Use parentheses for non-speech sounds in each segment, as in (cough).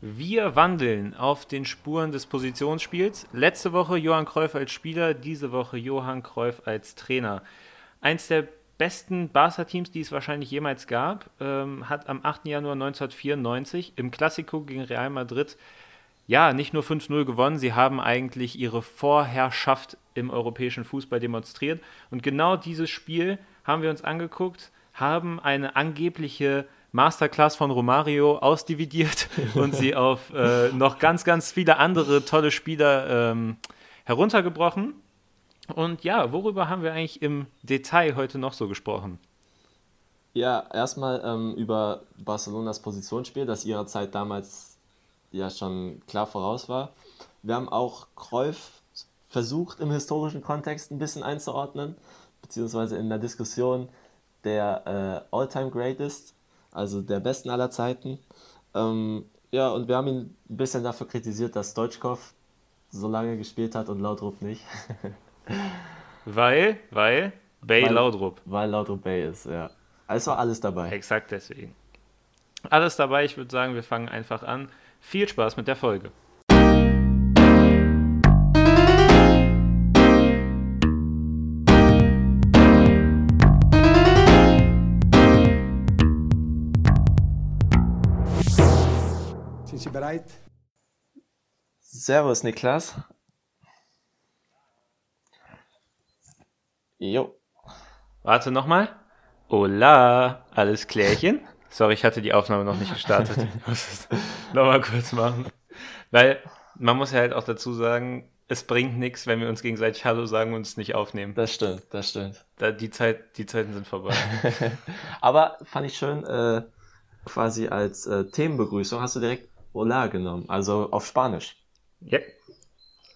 Wir wandeln auf den Spuren des Positionsspiels. Letzte Woche Johann Cruyff als Spieler, diese Woche Johann Cruyff als Trainer. Eins der besten Barca-Teams, die es wahrscheinlich jemals gab, ähm, hat am 8. Januar 1994 im Klassiko gegen Real Madrid ja nicht nur 5-0 gewonnen, sie haben eigentlich ihre Vorherrschaft im europäischen Fußball demonstriert. Und genau dieses Spiel haben wir uns angeguckt, haben eine angebliche Masterclass von Romario ausdividiert (laughs) und sie auf äh, noch ganz, ganz viele andere tolle Spieler ähm, heruntergebrochen. Und ja, worüber haben wir eigentlich im Detail heute noch so gesprochen? Ja, erstmal ähm, über Barcelonas Positionsspiel, das ihrer Zeit damals ja schon klar voraus war. Wir haben auch Cruyff versucht im historischen Kontext ein bisschen einzuordnen, beziehungsweise in der Diskussion der äh, All-Time Greatest also der besten aller Zeiten. Ähm, ja, und wir haben ihn ein bisschen dafür kritisiert, dass Deutschkopf so lange gespielt hat und Laudrup nicht. (laughs) weil, weil Bay weil, Laudrup. Weil Laudrup Bay ist, ja. Also alles dabei. Exakt deswegen. Alles dabei, ich würde sagen, wir fangen einfach an. Viel Spaß mit der Folge. Bereit? Servus, Niklas. Jo. Warte nochmal. Hola, alles klärchen? Sorry, ich hatte die Aufnahme noch nicht gestartet. (laughs) Ich muss es nochmal kurz machen. Weil man muss ja halt auch dazu sagen, es bringt nichts, wenn wir uns gegenseitig Hallo sagen und es nicht aufnehmen. Das stimmt, das stimmt. Da, die, Zeit, die Zeiten sind vorbei. (laughs) Aber fand ich schön, äh, quasi als äh, Themenbegrüßung hast du direkt Hola genommen, also auf Spanisch. Ja,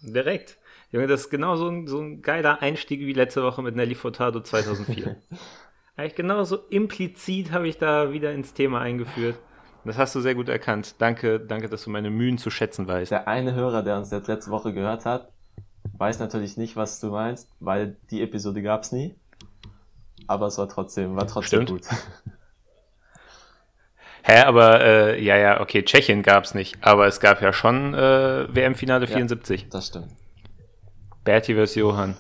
direkt. Junge, das ist genau so ein, so ein geiler Einstieg wie letzte Woche mit Nelly Furtado 2004. (laughs) Eigentlich genauso implizit habe ich da wieder ins Thema eingeführt. Das hast du sehr gut erkannt. Danke, danke, dass du meine Mühen zu schätzen weißt. Der eine Hörer, der uns jetzt letzte Woche gehört hat, weiß natürlich nicht, was du meinst, weil die Episode gab es nie. Aber es war trotzdem, war trotzdem Stimmt. gut. (laughs) Hä, aber äh, ja, ja, okay, Tschechien gab es nicht, aber es gab ja schon äh, WM-Finale 74. Ja, das stimmt. Berti vs. Johann.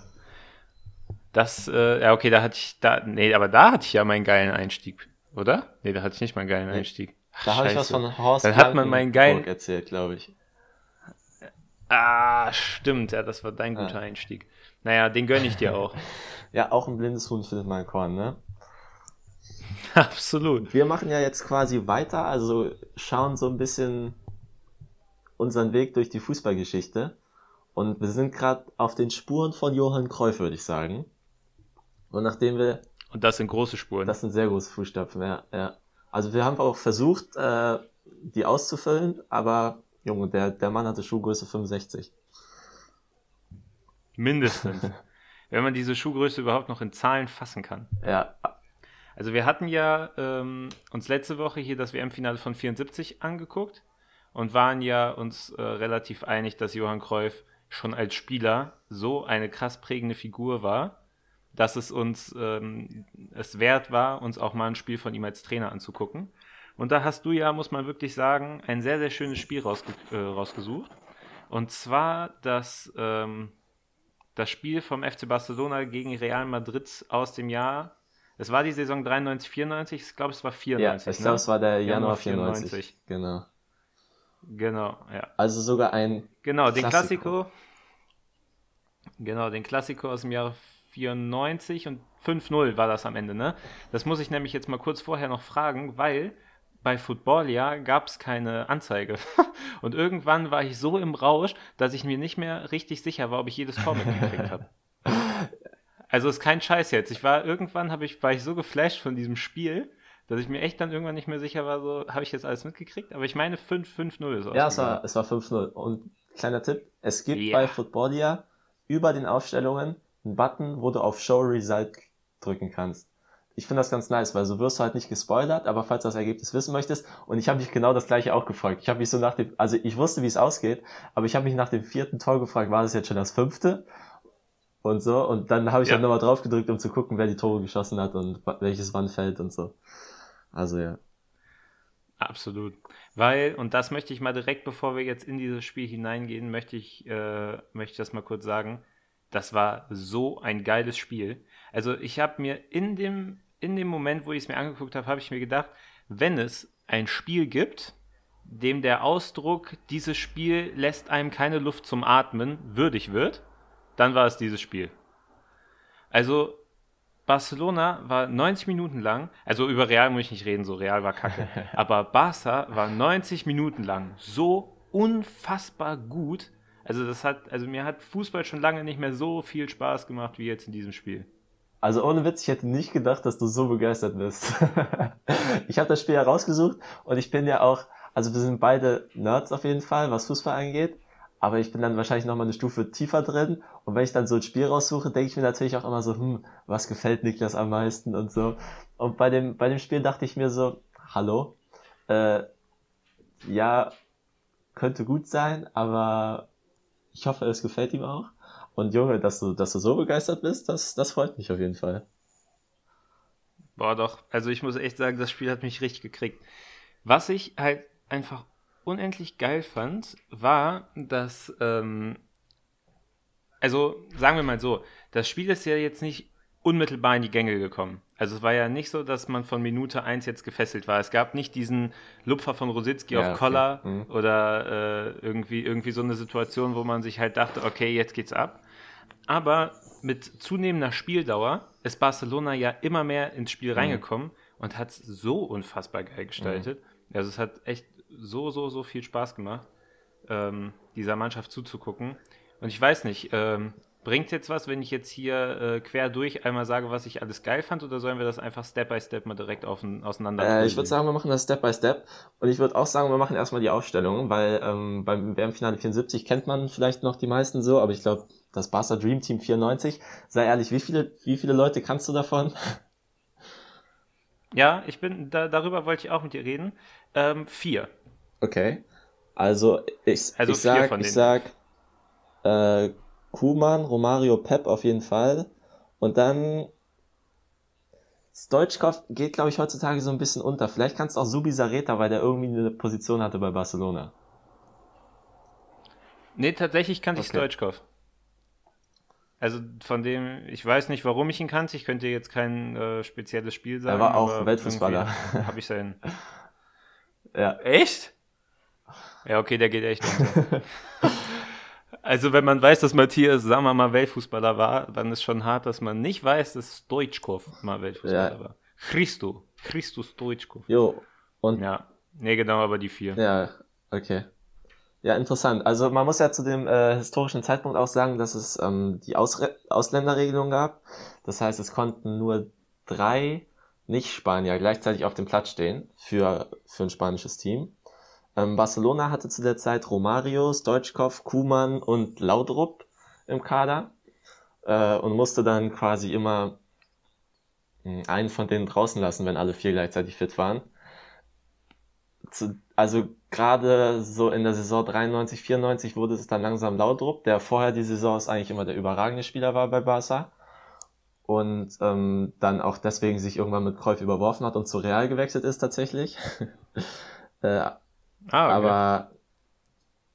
Das, äh, ja, okay, da hatte ich, da, nee, aber da hatte ich ja meinen geilen Einstieg, oder? Nee, da hatte ich nicht meinen geilen nee. Einstieg. Ach, da habe ich was von Horst Dann hat man meinen geilen erzählt, glaube ich. Ah, stimmt, ja, das war dein guter ah. Einstieg. Naja, den gönne ich dir (laughs) auch. ja, auch ein blindes Huhn findet man Korn, ne? (laughs) Absolut. Wir machen ja jetzt quasi weiter, also schauen so ein bisschen unseren Weg durch die Fußballgeschichte. Und wir sind gerade auf den Spuren von Johann Cruyff, würde ich sagen. Und nachdem wir. Und das sind große Spuren. Das sind sehr große Fußstapfen, ja. ja. Also wir haben auch versucht, äh, die auszufüllen, aber Junge, der, der Mann hatte Schuhgröße 65. Mindestens. (laughs) Wenn man diese Schuhgröße überhaupt noch in Zahlen fassen kann. Ja, also wir hatten ja ähm, uns letzte Woche hier das WM-Finale von 74 angeguckt und waren ja uns äh, relativ einig, dass Johann Cruyff schon als Spieler so eine krass prägende Figur war, dass es uns ähm, es wert war, uns auch mal ein Spiel von ihm als Trainer anzugucken. Und da hast du ja, muss man wirklich sagen, ein sehr, sehr schönes Spiel rausge äh, rausgesucht. Und zwar das, ähm, das Spiel vom FC Barcelona gegen Real Madrid aus dem Jahr es war die Saison 93, 94, ich glaube, es war 94. Ja, ich glaube, ne? es war der Januar, Januar 94. 94. Genau. Genau, ja. Also sogar ein. Genau, den Klassiko. Genau, den Klassiko aus dem Jahr 94 und 5-0 war das am Ende, ne? Das muss ich nämlich jetzt mal kurz vorher noch fragen, weil bei Footballia gab es keine Anzeige. (laughs) und irgendwann war ich so im Rausch, dass ich mir nicht mehr richtig sicher war, ob ich jedes Tor mitgekriegt (laughs) habe. Also ist kein Scheiß jetzt. Ich war irgendwann habe ich war ich so geflasht von diesem Spiel, dass ich mir echt dann irgendwann nicht mehr sicher war, so habe ich jetzt alles mitgekriegt, aber ich meine 5-5-0 ist Ja, es war es war 5-0 und kleiner Tipp, es gibt yeah. bei Footballia über den Aufstellungen einen Button, wo du auf Show Result drücken kannst. Ich finde das ganz nice, weil so wirst du halt nicht gespoilert, aber falls du das Ergebnis wissen möchtest, und ich habe mich genau das gleiche auch gefragt. Ich habe mich so nach dem, also ich wusste, wie es ausgeht, aber ich habe mich nach dem vierten Tor gefragt, war das jetzt schon das fünfte? Und so. Und dann habe ich ja. dann nochmal drauf gedrückt, um zu gucken, wer die Tore geschossen hat und welches wann fällt und so. Also ja. Absolut. Weil, und das möchte ich mal direkt, bevor wir jetzt in dieses Spiel hineingehen, möchte ich, äh, möchte ich das mal kurz sagen. Das war so ein geiles Spiel. Also ich habe mir in dem, in dem Moment, wo ich es mir angeguckt habe, habe ich mir gedacht, wenn es ein Spiel gibt, dem der Ausdruck, dieses Spiel lässt einem keine Luft zum Atmen, würdig wird, dann war es dieses Spiel. Also Barcelona war 90 Minuten lang, also über Real muss ich nicht reden, so Real war kacke, (laughs) aber Barca war 90 Minuten lang so unfassbar gut. Also das hat, also mir hat Fußball schon lange nicht mehr so viel Spaß gemacht wie jetzt in diesem Spiel. Also ohne Witz, ich hätte nicht gedacht, dass du so begeistert bist. (laughs) ich habe das Spiel ja rausgesucht und ich bin ja auch, also wir sind beide Nerds auf jeden Fall, was Fußball angeht aber ich bin dann wahrscheinlich nochmal eine Stufe tiefer drin. Und wenn ich dann so ein Spiel raussuche, denke ich mir natürlich auch immer so, hm, was gefällt Niklas am meisten und so. Und bei dem, bei dem Spiel dachte ich mir so, hallo, äh, ja, könnte gut sein, aber ich hoffe, es gefällt ihm auch. Und Junge, dass du, dass du so begeistert bist, das, das freut mich auf jeden Fall. Boah, doch. Also ich muss echt sagen, das Spiel hat mich richtig gekriegt. Was ich halt einfach unendlich geil fand, war, dass, ähm, also sagen wir mal so, das Spiel ist ja jetzt nicht unmittelbar in die Gänge gekommen. Also es war ja nicht so, dass man von Minute 1 jetzt gefesselt war. Es gab nicht diesen Lupfer von Rositzky ja, auf Koller okay. mhm. oder äh, irgendwie, irgendwie so eine Situation, wo man sich halt dachte, okay, jetzt geht's ab. Aber mit zunehmender Spieldauer ist Barcelona ja immer mehr ins Spiel mhm. reingekommen und hat es so unfassbar geil gestaltet. Mhm. Also es hat echt so, so, so viel Spaß gemacht, ähm, dieser Mannschaft zuzugucken. Und ich weiß nicht, ähm, bringt jetzt was, wenn ich jetzt hier äh, quer durch einmal sage, was ich alles geil fand, oder sollen wir das einfach Step by Step mal direkt auf, auseinander? Äh, ich würde sagen, wir machen das Step by Step. Und ich würde auch sagen, wir machen erstmal die Aufstellung, weil ähm, beim WM-Finale 74 kennt man vielleicht noch die meisten so, aber ich glaube, das Barca Dream Team 94, sei ehrlich, wie viele, wie viele Leute kannst du davon? Ja, ich bin, da, darüber wollte ich auch mit dir reden. Ähm, vier. Okay. Also ich, also ich sag, ich sag äh, Kuman, Romario, Pep auf jeden Fall. Und dann Stoichkov geht, glaube ich, heutzutage so ein bisschen unter. Vielleicht kannst du auch Subi Sareta, weil der irgendwie eine Position hatte bei Barcelona. Nee, tatsächlich kannte okay. ich Stoichkov. Also von dem, ich weiß nicht, warum ich ihn kannte. Ich könnte jetzt kein äh, spezielles Spiel sagen. Er war auch Weltfußballer. Habe ich sein. Ja. Echt? Ja, okay, der geht echt (laughs) also, wenn man weiß, dass Matthias Sammer mal Weltfußballer war, dann ist schon hart, dass man nicht weiß, dass Stoichkov mal Weltfußballer ja. war. Christo. Christus Stoichkov. Jo. Und ja. Nee, genau, aber die vier. Ja, okay. Ja, interessant. Also man muss ja zu dem äh, historischen Zeitpunkt auch sagen, dass es ähm, die Ausre Ausländerregelung gab. Das heißt, es konnten nur drei Nicht-Spanier gleichzeitig auf dem Platz stehen für, für ein spanisches Team. Ähm, Barcelona hatte zu der Zeit Romario, Stoichkov, Kuman und Laudrup im Kader äh, und musste dann quasi immer hm, einen von denen draußen lassen, wenn alle vier gleichzeitig fit waren. Zu, also gerade so in der Saison 93, 94 wurde es dann langsam Laudrup, der vorher die Saison eigentlich immer der überragende Spieler war bei Barca und ähm, dann auch deswegen sich irgendwann mit Cruyff überworfen hat und zu Real gewechselt ist tatsächlich. (laughs) äh, Ah, okay. Aber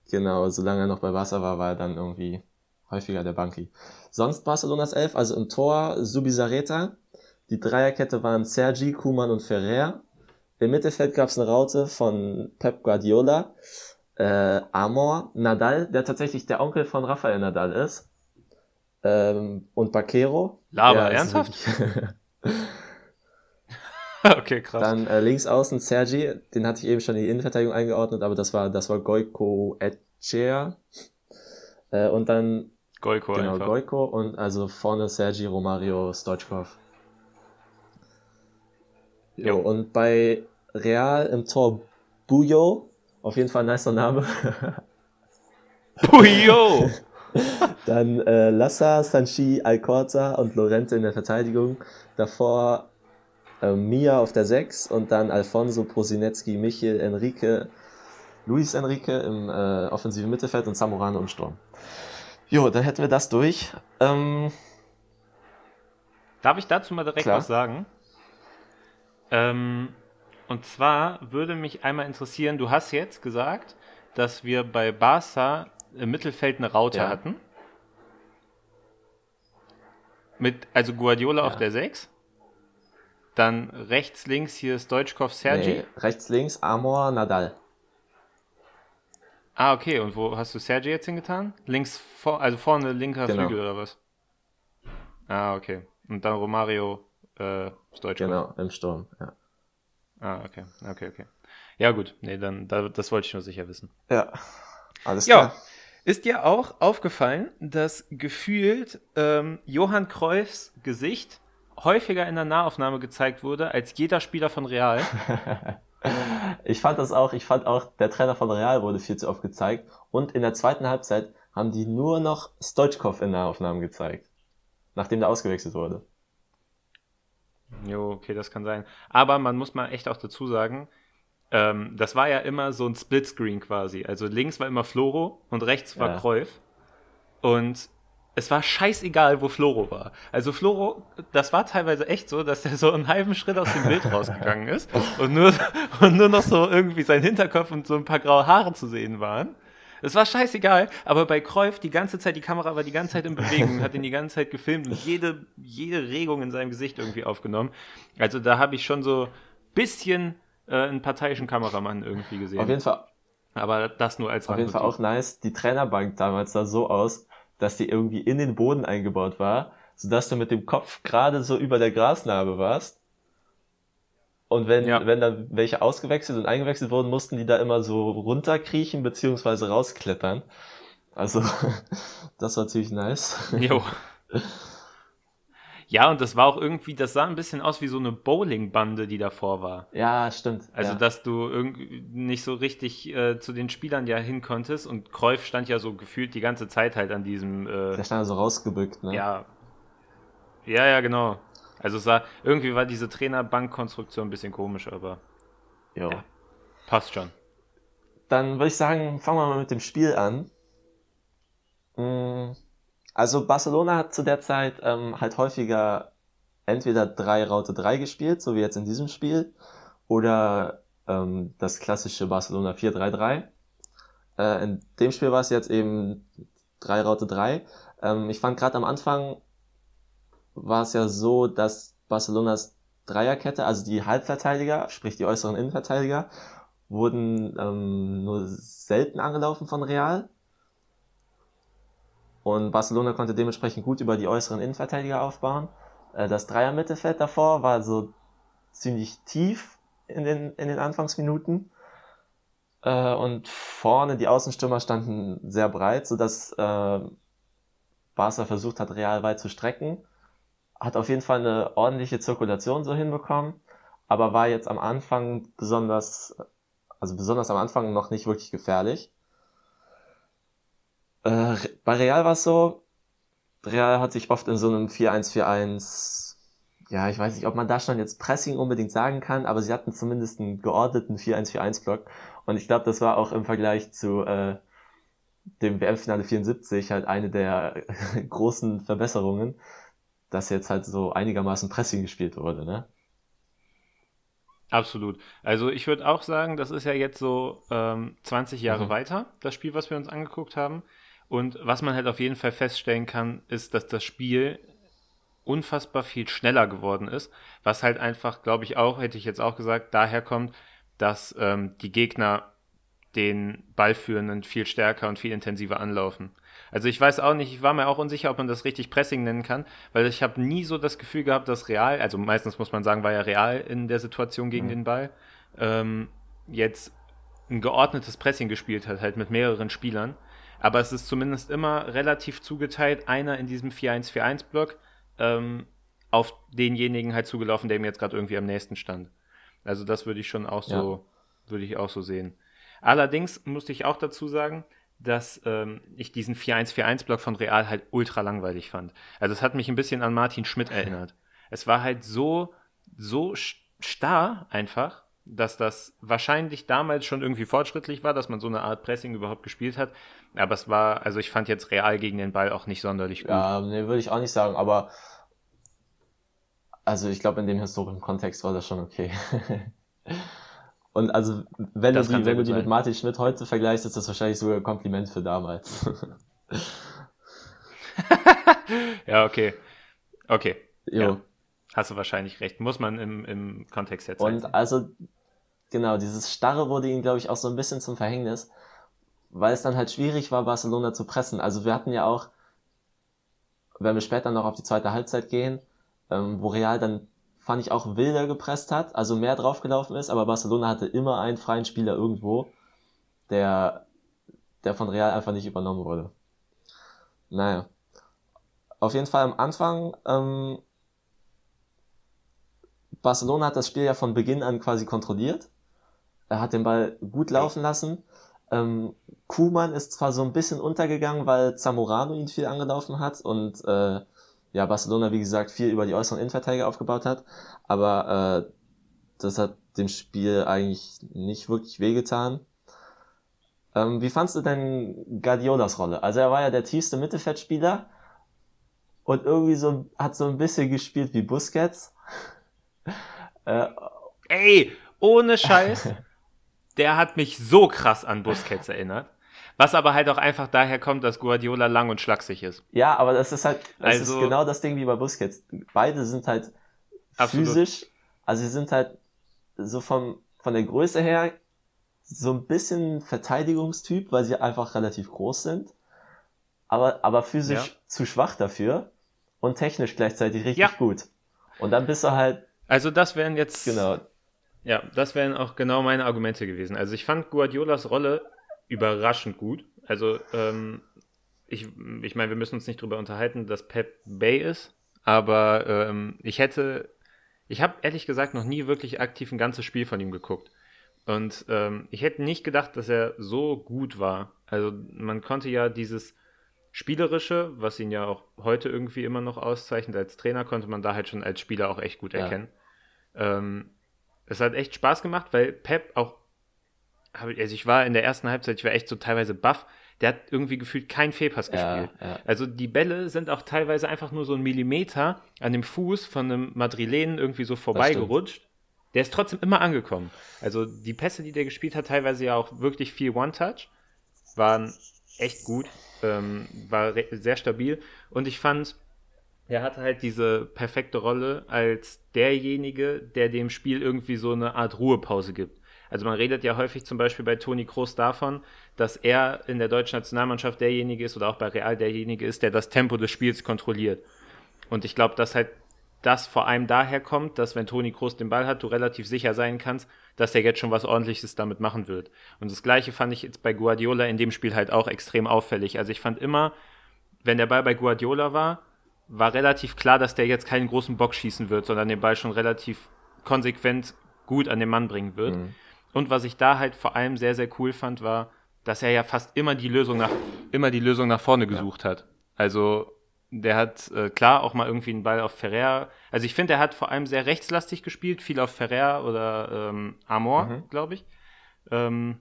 genau, solange er noch bei Wasser war, war er dann irgendwie häufiger der Banki. Sonst Barcelonas Elf, also im Tor Subizarreta. Die Dreierkette waren Sergi, Kuman und Ferrer. Im Mittelfeld gab es eine Raute von Pep Guardiola, äh, Amor, Nadal, der tatsächlich der Onkel von Rafael Nadal ist. Ähm, und Baquero. Laber, ernsthaft? (laughs) okay, krass. Dann äh, links außen Sergi, den hatte ich eben schon in die Innenverteidigung eingeordnet, aber das war, das war Goiko Etcher. Äh, und dann Goiko genau, einfach. Goiko und also vorne Sergi, Romario, Stoichkov. Jo, jo. und bei Real im Tor Bujo, auf jeden Fall ein nicer Name. Bujo! (laughs) Dann äh, Lassa, Sanchi, Alcorta und Lorente in der Verteidigung. Davor äh, Mia auf der 6 und dann Alfonso, Prosinecki, Michel, Enrique, Luis Enrique im äh, offensiven Mittelfeld und Zamorano im Sturm. Jo, dann hätten wir das durch. Ähm, Darf ich dazu mal direkt klar. was sagen? Ähm, Und zwar würde mich einmal interessieren, du hast jetzt gesagt, dass wir bei Barca im Mittelfeld eine Raute Ja. hatten. Mit, also Guardiola Ja. auf der 6. Dann rechts, links hier Stoichkov, Sergi. Nee, rechts, links, Amor, Nadal. Ah, okay. Und wo hast du Sergi jetzt hingetan? Links, vor, also vorne linker Genau. Flügel oder was? Ah, okay. Und dann Romario, äh, Stoichkov. Genau, im Sturm. Ja. Ah, okay. Okay, okay. Ja, gut. Nee, dann, da, das wollte ich nur sicher wissen. ja. Alles Ja. Ist dir auch aufgefallen, dass gefühlt ähm, Johann Cruyffs Gesicht häufiger in der Nahaufnahme gezeigt wurde als jeder Spieler von Real? (laughs) Ich fand das auch, ich fand auch, der Trainer von Real wurde viel zu oft gezeigt. Und in der zweiten Halbzeit haben die nur noch Stoichkov in Nahaufnahmen gezeigt. Nachdem der ausgewechselt wurde. jo, okay, das kann sein. Aber man muss mal echt auch dazu sagen, ähm, das war ja immer so ein Splitscreen quasi. Also links war immer Floro und rechts war Ja. Und es war scheißegal, wo Floro war. Also Floro, das war teilweise echt so, dass er so einen halben Schritt aus dem Bild (laughs) rausgegangen ist und nur, und nur noch so irgendwie sein Hinterkopf und so ein paar graue Haare zu sehen waren. Es war scheißegal, aber bei Cruyff die ganze Zeit, die Kamera war die ganze Zeit in Bewegung, hat ihn die ganze Zeit gefilmt und jede, jede Regung in seinem Gesicht irgendwie aufgenommen. Also da habe ich schon so bisschen äh, einen parteiischen Kameramann irgendwie gesehen. Auf jeden Fall, aber das nur als auf jeden Fall auch nice. Die Trainerbank damals sah so aus, dass die irgendwie in den Boden eingebaut war, sodass du mit dem Kopf gerade so über der Grasnarbe warst. Und wenn, Ja. wenn dann welche ausgewechselt und eingewechselt wurden, mussten die da immer so runterkriechen beziehungsweise rausklettern. Also, (laughs) das war ziemlich nice. Jo. (laughs) Ja, und das war auch irgendwie, das sah ein bisschen aus wie so eine Bowlingbande, die davor war. Ja, stimmt. Also, ja. dass du irgendwie nicht so richtig äh, zu den Spielern ja hin konntest und Cruyff stand ja so gefühlt die ganze Zeit halt an diesem, äh, Der stand so rausgebückt, ne? ja. Ja, ja, genau. Also, es sah, irgendwie war diese Trainerbankkonstruktion ein bisschen komisch, aber Jo. Ja. passt schon. Dann würde ich sagen, fangen wir mal mit dem Spiel an. Mm, Also Barcelona hat zu der Zeit ähm, halt häufiger entweder 3 Raute 3 gespielt, so wie jetzt in diesem Spiel, oder ähm, das klassische Barcelona 4-3-3. Äh, in dem Spiel war es jetzt eben 3 Raute 3. Ähm, ich fand gerade am Anfang war es ja so, dass Barcelonas Dreierkette, also die Halbverteidiger, sprich die äußeren Innenverteidiger, wurden ähm, nur selten angelaufen von Real. Und Barcelona konnte dementsprechend gut über die äußeren Innenverteidiger aufbauen. Äh, das Dreier-Mittelfeld davor war so ziemlich tief in den, in den Anfangsminuten. Äh, und vorne die Außenstürmer standen sehr breit, sodass äh, Barca versucht hat, Real weit zu strecken. Hat auf jeden Fall eine ordentliche Zirkulation so hinbekommen, aber war jetzt am Anfang besonders also besonders am Anfang noch nicht wirklich gefährlich. Äh, bei Real war es so, Real hat sich oft in so einem 4-1-4-1, ja, ich weiß nicht, ob man da schon jetzt Pressing unbedingt sagen kann, aber sie hatten zumindest einen geordneten 4-1-4-1-Block und ich glaube, das war auch im Vergleich zu äh, dem WM-Finale 74 halt eine der (laughs) großen Verbesserungen, dass jetzt halt so einigermaßen Pressing gespielt wurde, ne? Absolut. Also ich würde auch sagen, das ist ja jetzt so ähm, 20 Jahre Mhm. weiter, das Spiel, was wir uns angeguckt haben. Und was man halt auf jeden Fall feststellen kann, ist, dass das Spiel unfassbar viel schneller geworden ist, was halt einfach, glaube ich auch, hätte ich jetzt auch gesagt, daher kommt, dass ähm, die Gegner den Ballführenden viel stärker und viel intensiver anlaufen. Also ich weiß auch nicht, ich war mir auch unsicher, ob man das richtig Pressing nennen kann, weil ich habe nie so das Gefühl gehabt, dass Real, also meistens muss man sagen, war ja Real in der Situation gegen Mhm. den Ball, ähm, jetzt ein geordnetes Pressing gespielt hat, halt mit mehreren Spielern. Aber es ist zumindest immer relativ zugeteilt, einer in diesem 4-1-4-1-Block ähm, auf denjenigen halt zugelaufen, der ihm jetzt gerade irgendwie am nächsten stand. Also das würde ich schon auch so, würde ich auch so sehen. Allerdings musste ich auch dazu sagen, dass ähm, ich diesen 4-1-4-1-Block von Real halt ultra langweilig fand. Also es hat mich ein bisschen an Martin Schmidt erinnert. Es war halt so, so starr einfach, dass das wahrscheinlich damals schon irgendwie fortschrittlich war, dass man so eine Art Pressing überhaupt gespielt hat. Aber es war, also ich fand jetzt Real gegen den Ball auch nicht sonderlich gut. Ja, nee, würde ich auch nicht sagen, aber also ich glaube, in dem historischen Kontext war das schon okay. (laughs) Und also, wenn das du die, wenn du die mit Martin Schmidt heute vergleichst, ist das wahrscheinlich sogar ein Kompliment für damals. (laughs) ja, okay. Okay. Jo. Ja. Hast du wahrscheinlich recht. Muss man im, im Kontext jetzt Und also, genau, dieses Starre wurde ihnen, glaube ich, auch so ein bisschen zum Verhängnis, weil es dann halt schwierig war, Barcelona zu pressen. Also wir hatten ja auch, wenn wir später noch auf die zweite Halbzeit gehen, ähm, wo Real dann, fand ich, auch wilder gepresst hat, also mehr draufgelaufen ist, aber Barcelona hatte immer einen freien Spieler irgendwo, der, der von Real einfach nicht übernommen wurde. Naja. Auf jeden Fall am Anfang, ähm, Barcelona hat das Spiel ja von Beginn an quasi kontrolliert. Er hat den Ball gut laufen lassen. Ähm, Kuhmann ist zwar so ein bisschen untergegangen, weil Zamorano ihn viel angelaufen hat und äh, ja, Barcelona, wie gesagt, viel über die äußeren Innenverteidiger aufgebaut hat, aber äh, das hat dem Spiel eigentlich nicht wirklich wehgetan. Ähm, wie fandst du denn Guardiolas Rolle? Also er war ja der tiefste Mittelfeldspieler und irgendwie so hat so ein bisschen gespielt wie Busquets. (laughs) äh, Ey, ohne Scheiß, (laughs) der hat mich so krass an Busquets erinnert. Was aber halt auch einfach daher kommt, dass Guardiola lang und schlaksig ist. Ja, aber das ist halt, das also, ist genau das Ding wie bei Busquets. Beide sind halt absolut. physisch, also sie sind halt so vom, von der Größe her so ein bisschen Verteidigungstyp, weil sie einfach relativ groß sind, aber, aber physisch ja. zu schwach dafür und technisch gleichzeitig richtig ja. gut. Und dann bist du halt. Also das wären jetzt. Genau. Ja, das wären auch genau meine Argumente gewesen. Also ich fand Guardiolas Rolle überraschend gut. Also, ähm, ich, ich meine, wir müssen uns nicht darüber unterhalten, dass Pep Bay ist, aber ähm, ich hätte, ich habe ehrlich gesagt noch nie wirklich aktiv ein ganzes Spiel von ihm geguckt. Und ähm, ich hätte nicht gedacht, dass er so gut war. Also man konnte ja dieses Spielerische, was ihn ja auch heute irgendwie immer noch auszeichnet als Trainer, konnte man da halt schon als Spieler auch echt gut erkennen. Ja. Ähm, es hat echt Spaß gemacht, weil Pep auch also ich war in der ersten Halbzeit, ich war echt so teilweise baff. Der hat irgendwie gefühlt keinen Fehlpass gespielt. Ja, ja. Also die Bälle sind auch teilweise einfach nur so ein Millimeter an dem Fuß von einem Madrilenen irgendwie so vorbeigerutscht. Der ist trotzdem immer angekommen. Also die Pässe, die der gespielt hat, teilweise ja auch wirklich viel One-Touch, waren echt gut, ähm, war sehr stabil. Und ich fand, er hatte halt diese perfekte Rolle als derjenige, der dem Spiel irgendwie so eine Art Ruhepause gibt. Also man redet ja häufig zum Beispiel bei Toni Kroos davon, dass er in der deutschen Nationalmannschaft derjenige ist oder auch bei Real derjenige ist, der das Tempo des Spiels kontrolliert. Und ich glaube, dass halt das vor allem daher kommt, dass wenn Toni Kroos den Ball hat, du relativ sicher sein kannst, dass er jetzt schon was ordentliches damit machen wird. Und das gleiche fand ich jetzt bei Guardiola in dem Spiel halt auch extrem auffällig. Also ich fand immer, wenn der Ball bei Guardiola war, war relativ klar, dass der jetzt keinen großen Bock schießen wird, sondern den Ball schon relativ konsequent gut an den Mann bringen wird. Mhm. Und was ich da halt vor allem sehr, sehr cool fand, war, dass er ja fast immer die Lösung nach, immer die Lösung nach vorne gesucht ja. hat. Also der hat äh, klar auch mal irgendwie einen Ball auf Ferrer. Also ich finde, er hat vor allem sehr rechtslastig gespielt, viel auf Ferrer oder ähm, Amor, mhm. glaube ich. Ähm,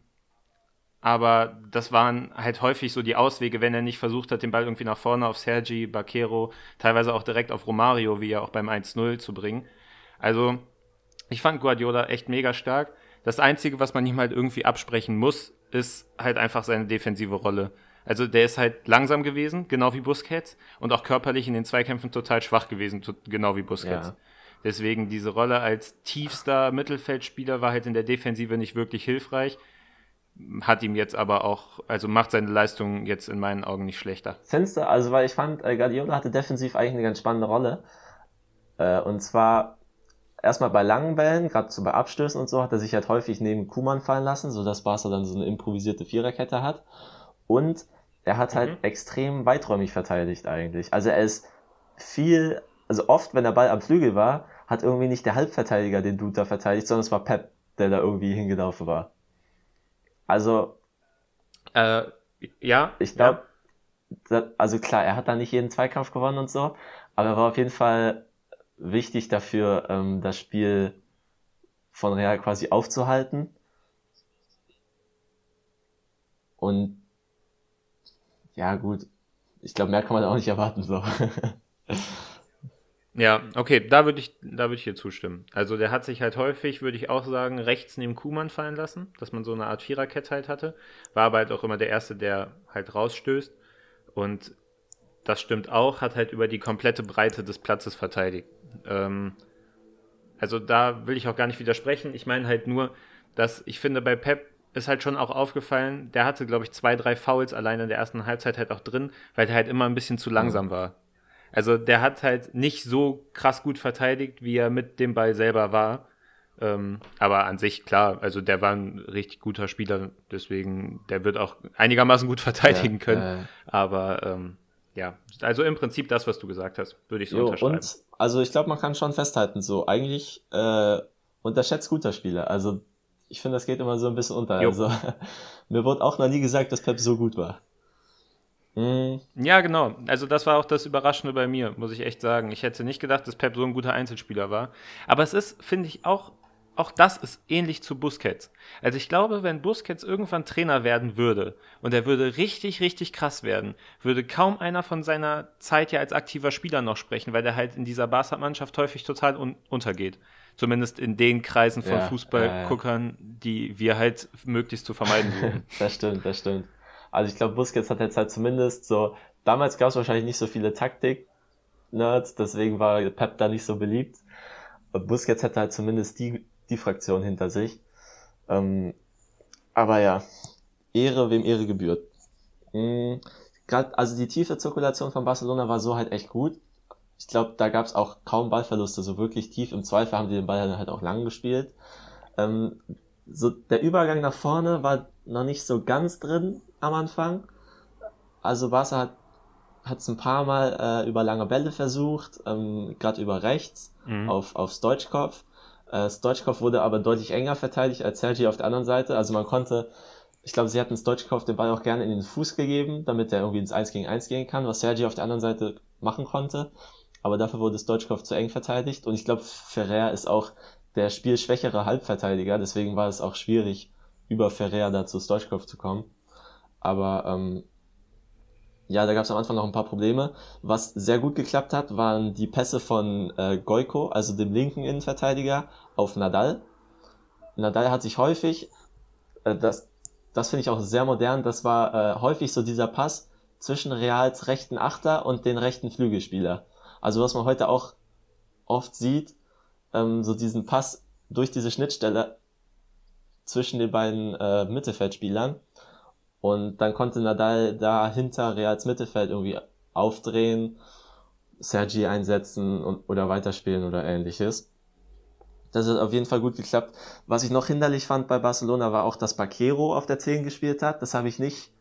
aber das waren halt häufig so die Auswege, wenn er nicht versucht hat, den Ball irgendwie nach vorne auf Sergi, Baquero, teilweise auch direkt auf Romario, wie ja auch beim 1-0 zu bringen. Also ich fand Guardiola echt mega stark. Das Einzige, was man ihm halt irgendwie absprechen muss, ist halt einfach seine defensive Rolle. Also der ist halt langsam gewesen, genau wie Busquets, und auch körperlich in den Zweikämpfen total schwach gewesen, genau wie Busquets. Ja. Deswegen diese Rolle als tiefster Mittelfeldspieler war halt in der Defensive nicht wirklich hilfreich. Hat ihm jetzt aber auch, also macht seine Leistung jetzt in meinen Augen nicht schlechter. Du, also weil ich fand, äh, Guardiola hatte defensiv eigentlich eine ganz spannende Rolle. Äh, und zwar erstmal bei langen Bällen, gerade so bei Abstößen und so, hat er sich halt häufig neben Kuman fallen lassen, sodass Barca dann so eine improvisierte Viererkette hat. Und er hat halt mhm. extrem weiträumig verteidigt eigentlich. Also er ist viel, also oft, wenn der Ball am Flügel war, hat irgendwie nicht der Halbverteidiger den Dude da verteidigt, sondern es war Pep, der da irgendwie hingelaufen war. Also. Äh, ja. Ich glaube, ja. also klar, er hat da nicht jeden Zweikampf gewonnen und so, aber er war auf jeden Fall wichtig dafür, ähm, das Spiel von Real quasi aufzuhalten. Und ja, gut. Ich glaube, mehr kann man auch nicht erwarten. So. (laughs) Ja, okay, da würde ich, da ich dir zustimmen. Also der hat sich halt häufig, würde ich auch sagen, rechts neben Kuhmann fallen lassen, dass man so eine Art Viererkette halt hatte. War aber halt auch immer der Erste, der halt rausstößt. Und das stimmt auch, hat halt über die komplette Breite des Platzes verteidigt. Ähm, also da will ich auch gar nicht widersprechen. Ich meine halt nur, dass ich finde, bei Pep ist halt schon auch aufgefallen, der hatte, glaube ich, zwei, drei Fouls allein in der ersten Halbzeit halt auch drin, weil der halt immer ein bisschen zu langsam war. Also der hat halt nicht so krass gut verteidigt, wie er mit dem Ball selber war. Ähm, aber an sich, klar, also der war ein richtig guter Spieler, deswegen, der wird auch einigermaßen gut (laughs) verteidigen ja, können. Äh. Aber ähm, ja, also im Prinzip das, was du gesagt hast, würde ich so jo, unterschreiben. Und also ich glaube, man kann schon festhalten, so eigentlich äh, unterschätzt guter Spieler. Also ich finde, das geht immer so ein bisschen unter. Jo. Also (laughs) mir wurde auch noch nie gesagt, dass Pep so gut war. Mhm. Ja, genau. Also das war auch das Überraschende bei mir, muss ich echt sagen. Ich hätte nicht gedacht, dass Pep so ein guter Einzelspieler war. Aber es ist, finde ich, auch, auch das ist ähnlich zu Busquets. Also ich glaube, wenn Busquets irgendwann Trainer werden würde und er würde richtig, richtig krass werden, würde kaum einer von seiner Zeit ja als aktiver Spieler noch sprechen, weil der halt in dieser Barca-Mannschaft häufig total un untergeht. Zumindest in den Kreisen von ja, Fußballguckern, äh, die wir halt möglichst zu vermeiden suchen. (laughs) das stimmt, das stimmt. Also ich glaube, Busquets hat jetzt halt zumindest so, damals gab es wahrscheinlich nicht so viele Taktik-Nerds, deswegen war Pep da nicht so beliebt. Busquets hätte halt zumindest die, die Fraktion hinter sich. Ähm, aber ja, Ehre, wem Ehre gebührt. Mhm. Grad, also die tiefe Zirkulation von Barcelona war so halt echt gut. Ich glaube, da gab es auch kaum Ballverluste, so wirklich tief. Im Zweifel haben die den Ball halt auch lang gespielt. Ähm, so der Übergang nach vorne war noch nicht so ganz drin am Anfang. Also Barca hat hat es ein paar Mal äh, über lange Bälle versucht, ähm, gerade über rechts mhm. auf, auf Stoichkov. Äh, Stoichkov wurde aber deutlich enger verteidigt als Sergi auf der anderen Seite. Also man konnte, ich glaube, sie hatten Stoichkov den Ball auch gerne in den Fuß gegeben, damit er irgendwie ins 1 gegen 1 gehen kann, was Sergi auf der anderen Seite machen konnte. Aber dafür wurde Stoichkov zu eng verteidigt. Und ich glaube, Ferrer ist auch der spielschwächere Halbverteidiger, deswegen war es auch schwierig, über Ferrer da zu Stoichkov zu kommen. Aber ähm, ja, da gab es am Anfang noch ein paar Probleme. Was sehr gut geklappt hat, waren die Pässe von äh, Goiko, also dem linken Innenverteidiger, auf Nadal. Nadal hat sich häufig, äh, das, das finde ich auch sehr modern, das war äh, häufig so dieser Pass zwischen Reals rechten Achter und den rechten Flügelspieler. Also was man heute auch oft sieht, ähm, so diesen Pass durch diese Schnittstelle zwischen den beiden äh, Mittelfeldspielern. Und dann konnte Nadal da hinter Reals Mittelfeld irgendwie aufdrehen, Sergi einsetzen und, oder weiterspielen oder ähnliches. Das hat auf jeden Fall gut geklappt. Was ich noch hinderlich fand bei Barcelona war auch, dass Baquero auf der 10 gespielt hat. Das habe ich nicht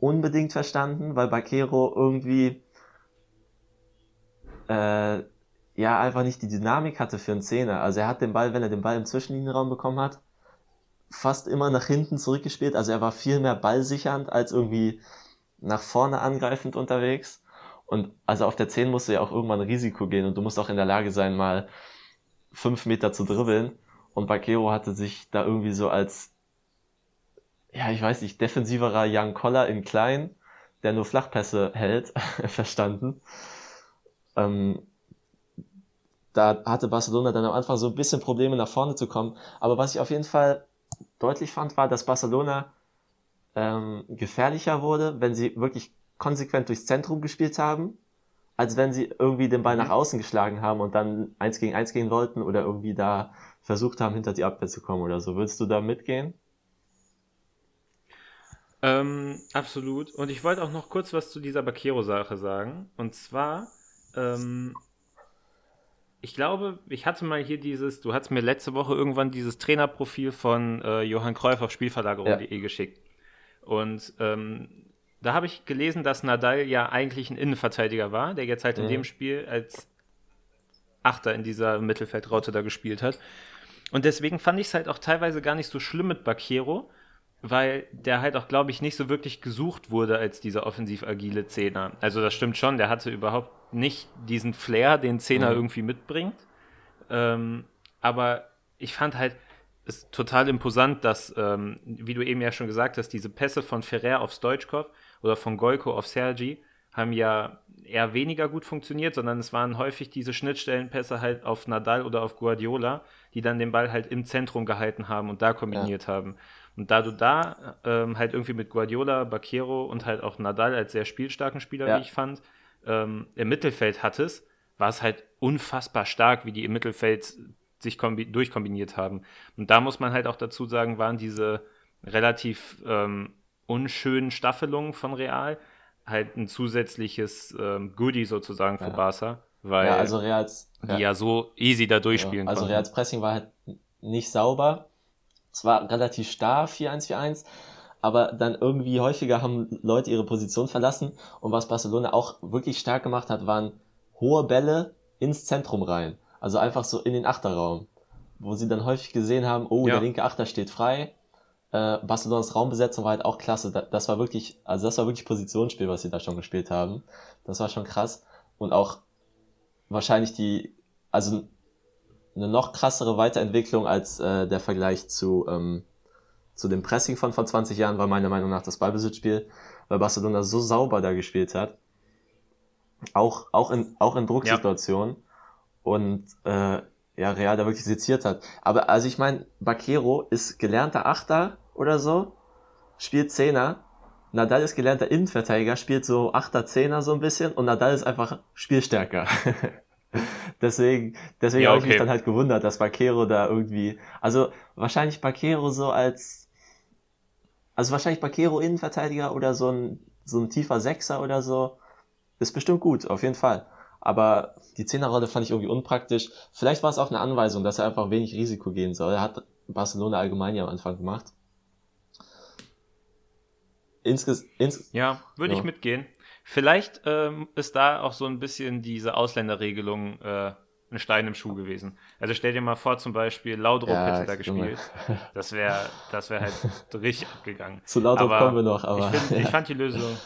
unbedingt verstanden, weil Baquero irgendwie äh, ja einfach nicht die Dynamik hatte für einen Zehner. Also er hat den Ball, wenn er den Ball im Zwischenlinienraum bekommen hat, fast immer nach hinten zurückgespielt. Also er war viel mehr ballsichernd als irgendwie nach vorne angreifend unterwegs. Und also auf der 10 musst du ja auch irgendwann Risiko gehen und du musst auch in der Lage sein, mal fünf Meter zu dribbeln. Und Bakero hatte sich da irgendwie so als, ja, ich weiß nicht, defensiverer Young Collar in klein, der nur Flachpässe hält, (laughs) verstanden. Ähm, da hatte Barcelona dann am Anfang so ein bisschen Probleme nach vorne zu kommen. Aber was ich auf jeden Fall deutlich fand, war, dass Barcelona ähm, gefährlicher wurde, wenn sie wirklich konsequent durchs Zentrum gespielt haben, als wenn sie irgendwie den Ball nach mhm. außen geschlagen haben und dann eins gegen eins gehen wollten oder irgendwie da versucht haben, hinter die Abwehr zu kommen oder so. Würdest du da mitgehen? Ähm, absolut. Und ich wollte auch noch kurz was zu dieser Bakero-Sache sagen. Und zwar ähm, ich glaube, ich hatte mal hier dieses, du hast mir letzte Woche irgendwann dieses Trainerprofil von äh, Johann Cruyff auf Spielverlagerung.de ja. geschickt. Und ähm, da habe ich gelesen, dass Nadal ja eigentlich ein Innenverteidiger war, der jetzt halt mhm. in dem Spiel als Achter in dieser Mittelfeldraute da gespielt hat. Und deswegen fand ich es halt auch teilweise gar nicht so schlimm mit Bakero, weil der halt auch, glaube ich, nicht so wirklich gesucht wurde als dieser offensiv agile Zehner. Also das stimmt schon, der hatte überhaupt nicht diesen Flair, den Zehner mhm. irgendwie mitbringt. Ähm, aber ich fand halt es total imposant, dass, ähm, wie du eben ja schon gesagt hast, diese Pässe von Ferrer auf Stoichkov oder von Goiko auf Sergi haben ja eher weniger gut funktioniert, sondern es waren häufig diese Schnittstellenpässe halt auf Nadal oder auf Guardiola, die dann den Ball halt im Zentrum gehalten haben und da kombiniert ja. haben. Und da du da ähm, halt irgendwie mit Guardiola, Baquero und halt auch Nadal als sehr spielstarken Spieler, ja. wie ich fand, ähm, im Mittelfeld hattest, war es halt unfassbar stark, wie die im Mittelfeld sich durchkombiniert haben. Und da muss man halt auch dazu sagen, waren diese relativ ähm, unschönen Staffelungen von Real halt ein zusätzliches ähm, Goodie sozusagen für ja. Barca, weil ja, also Reals, die ja. ja so easy da durchspielen ja, Also. Reals Pressing war halt nicht sauber. Es war relativ starr, 4-1-4-1, aber dann irgendwie häufiger haben Leute ihre Position verlassen und was Barcelona auch wirklich stark gemacht hat, waren hohe Bälle ins Zentrum rein. Also einfach so in den Achterraum, wo sie dann häufig gesehen haben, oh, der linke Achter steht frei, äh, Barcelonas Raumbesetzung war halt auch klasse. Das war wirklich, also das war wirklich Positionsspiel, was sie da schon gespielt haben. Das war schon krass. Und auch wahrscheinlich die, also eine noch krassere Weiterentwicklung als äh, der Vergleich zu, ähm, zu dem Pressing von vor 20 Jahren war meiner Meinung nach das Ballbesitzspiel, weil Barcelona so sauber da gespielt hat. Auch, auch in, auch in Drucksituationen. Ja. Und äh, ja, Real da wirklich seziert hat. Aber also ich meine, Baquero ist gelernter Achter oder so, spielt Zehner. Nadal ist gelernter Innenverteidiger, spielt so Achter, Zehner so ein bisschen und Nadal ist einfach spielstärker. (laughs) (laughs) deswegen deswegen ja, habe ich mich dann halt gewundert, dass Baquero da irgendwie, also wahrscheinlich Baquero so als, also wahrscheinlich Baquero Innenverteidiger oder so ein, so ein tiefer Sechser oder so, ist bestimmt gut, auf jeden Fall. Aber die Zehnerrolle fand ich irgendwie unpraktisch. Vielleicht war es auch eine Anweisung, dass er einfach wenig Risiko gehen soll. Er hat Barcelona allgemein ja am Anfang gemacht. Insges ins ja, würde ja. ich mitgehen. Vielleicht ähm, ist da auch so ein bisschen diese Ausländerregelung äh, ein Stein im Schuh gewesen. Also stell dir mal vor, zum Beispiel Laudrup ja, hätte da gespielt. (laughs) Das wäre das wär halt richtig (laughs) abgegangen. Zu Laudrup aber kommen wir noch, aber. Ich, find, ich, fand die Lösung,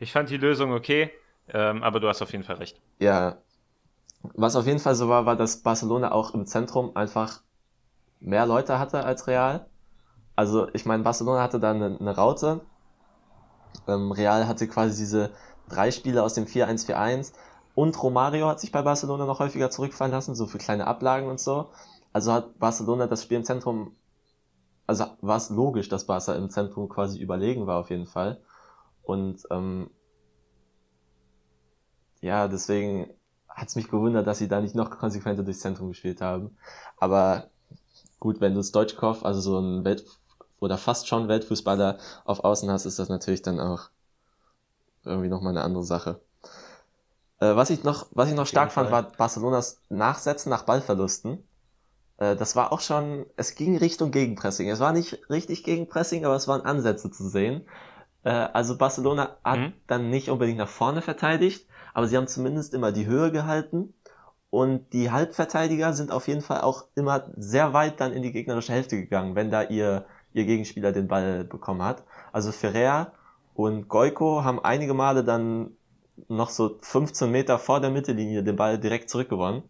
ich fand die Lösung okay. Ähm, aber du hast auf jeden Fall recht. Ja. Was auf jeden Fall so war, war, dass Barcelona auch im Zentrum einfach mehr Leute hatte als Real. Also ich meine, Barcelona hatte da eine, eine Raute. Ähm, Real hatte quasi diese drei Spiele aus dem 4-1-4-1 und Romario hat sich bei Barcelona noch häufiger zurückfallen lassen, so für kleine Ablagen und so. Also hat Barcelona das Spiel im Zentrum, also war es logisch, dass Barca im Zentrum quasi überlegen war auf jeden Fall. Und ähm, ja, deswegen hat es mich gewundert, dass sie da nicht noch konsequenter durchs Zentrum gespielt haben. Aber gut, wenn du Stoichkov, also so ein Welt- oder fast schon Weltfußballer auf Außen hast, ist das natürlich dann auch irgendwie nochmal eine andere Sache. Äh, was ich noch, was ich noch stark fand, war Barcelonas Nachsetzen nach Ballverlusten. Äh, das war auch schon, es ging Richtung Gegenpressing. Es war nicht richtig Gegenpressing, aber es waren Ansätze zu sehen. Äh, also Barcelona hat mhm. dann nicht unbedingt nach vorne verteidigt, aber sie haben zumindest immer die Höhe gehalten und die Halbverteidiger sind auf jeden Fall auch immer sehr weit dann in die gegnerische Hälfte gegangen, wenn da ihr, ihr Gegenspieler den Ball bekommen hat. Also Ferrer und Goiko haben einige Male dann noch so 15 Meter vor der Mittellinie den Ball direkt zurückgewonnen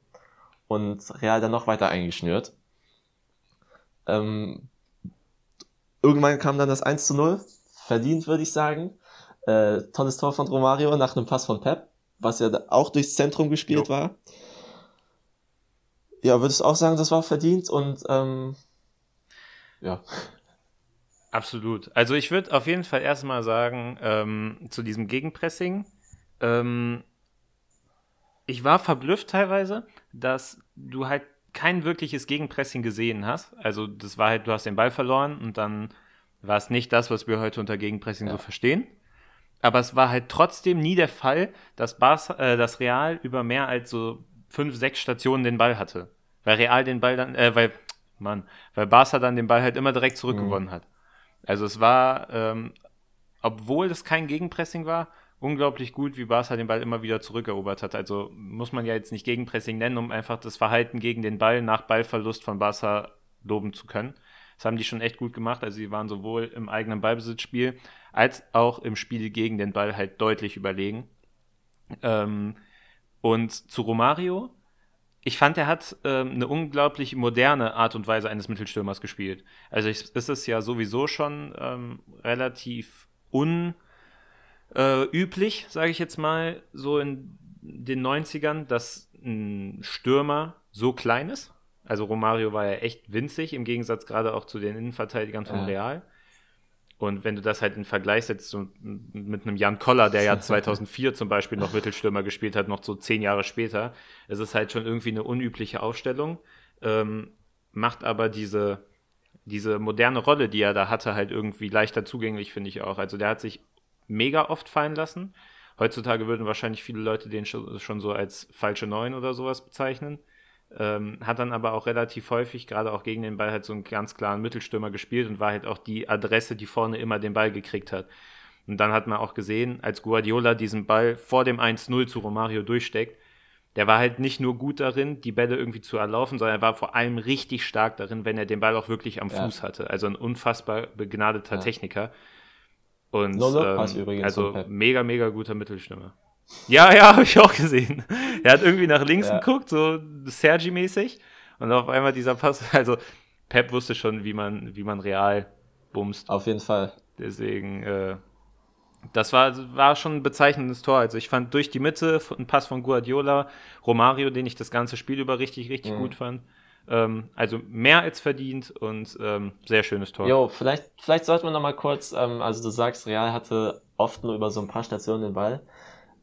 und Real dann noch weiter eingeschnürt. Ähm, irgendwann kam dann das 1 zu 0, verdient würde ich sagen. Äh, tolles Tor von Romario nach einem Pass von Pep was ja auch durchs Zentrum gespielt jo. war. Ja, würdest du auch sagen, das war verdient und ähm, ja. Absolut. Also ich würde auf jeden Fall erstmal sagen, ähm, zu diesem Gegenpressing, ähm, ich war verblüfft teilweise, dass du halt kein wirkliches Gegenpressing gesehen hast. Also das war halt, du hast den Ball verloren und dann war es nicht das, was wir heute unter Gegenpressing ja. so verstehen. Aber es war halt trotzdem nie der Fall, dass, Barca, äh, dass Real über mehr als so fünf, sechs Stationen den Ball hatte. Weil Real den Ball dann, äh, weil, Mann, weil Barca dann den Ball halt immer direkt zurückgewonnen mhm. hat. Also es war, ähm, obwohl das kein Gegenpressing war, unglaublich gut, wie Barca den Ball immer wieder zurückerobert hat. Also muss man ja jetzt nicht Gegenpressing nennen, um einfach das Verhalten gegen den Ball nach Ballverlust von Barca loben zu können. Das haben die schon echt gut gemacht. Also sie waren sowohl im eigenen Ballbesitzspiel als auch im Spiel gegen den Ball halt deutlich überlegen. Ähm, und zu Romario, ich fand, er hat ähm, eine unglaublich moderne Art und Weise eines Mittelstürmers gespielt. Also ich, ist es ja sowieso schon ähm, relativ un äh, sage ich jetzt mal, so in den 90ern, dass ein Stürmer so klein ist. Also Romario war ja echt winzig, im Gegensatz gerade auch zu den Innenverteidigern von. Real. Und wenn du das halt in Vergleich setzt mit einem Jan Koller, der ja (laughs) 2004 zum Beispiel noch Mittelstürmer gespielt hat, noch so zehn Jahre später, es ist halt schon irgendwie eine unübliche Aufstellung, ähm, macht aber diese, diese moderne Rolle, die er da hatte, halt irgendwie leichter zugänglich, finde ich auch. Also der hat sich mega oft fallen lassen. Heutzutage würden wahrscheinlich viele Leute den schon so als falsche Neun oder sowas bezeichnen. Ähm, hat dann aber auch relativ häufig, gerade auch gegen den Ball, halt so einen ganz klaren Mittelstürmer gespielt und war halt auch die Adresse, die vorne immer den Ball gekriegt hat. Und dann hat man auch gesehen, als Guardiola diesen Ball vor dem 1-0 zu Romario durchsteckt, der war halt nicht nur gut darin, die Bälle irgendwie zu erlaufen, sondern er war vor allem richtig stark darin, wenn er den Ball auch wirklich am ja. Fuß hatte. Also ein unfassbar begnadeter ja. Techniker. Und no ähm, also mega, mega guter Mittelstürmer. Ja, ja, (laughs) habe ich auch gesehen. Er hat irgendwie nach links ja. geguckt, so Sergi-mäßig. Und auf einmal dieser Pass, (laughs) also Pep wusste schon, wie man, wie man real bumst. Auf jeden Fall. Deswegen, äh, das war, war schon ein bezeichnendes Tor. Also ich fand durch die Mitte ein Pass von Guardiola, Romario, den ich das ganze Spiel über richtig, richtig mhm. gut fand. Ähm, also mehr als verdient und ähm, sehr schönes Tor. Jo, vielleicht, vielleicht sollten wir noch mal kurz, ähm, also du sagst, Real hatte oft nur über so ein paar Stationen den Ball.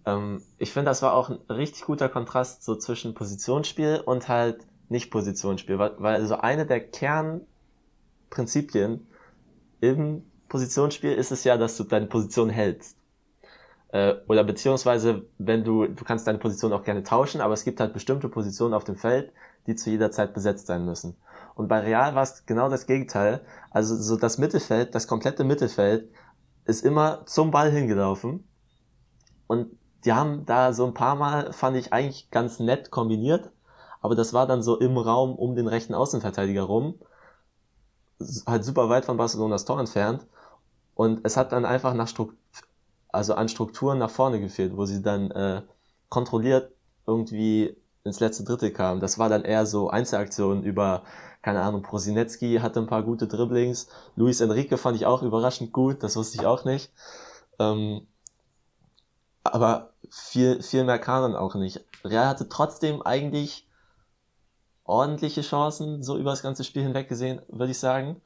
Ähm, ich finde, das war auch ein richtig guter Kontrast so zwischen Positionsspiel und halt nicht Positionsspiel, weil, weil so eine der Kernprinzipien im Positionsspiel ist es ja, dass du deine Position hältst. Äh, oder beziehungsweise, wenn du, du kannst deine Position auch gerne tauschen, aber es gibt halt bestimmte Positionen auf dem Feld, die zu jeder Zeit besetzt sein müssen. Und bei Real war es genau das Gegenteil. Also so das Mittelfeld, das komplette Mittelfeld ist immer zum Ball hingelaufen und die haben da so ein paar Mal, fand ich eigentlich ganz nett kombiniert, aber das war dann so im Raum um den rechten Außenverteidiger rum, halt super weit von Barcelonas Tor entfernt und es hat dann einfach nach Struktur, also an Strukturen nach vorne gefehlt, wo sie dann äh, kontrolliert irgendwie ins letzte Drittel kamen. Das war dann eher so Einzelaktionen über, keine Ahnung, Prosinecki hatte ein paar gute Dribblings, Luis Enrique fand ich auch überraschend gut, das wusste ich auch nicht. Ähm, aber viel, viel mehr kam dann auch nicht. Real hatte trotzdem eigentlich ordentliche Chancen, so über das ganze Spiel hinweg gesehen, würde ich sagen.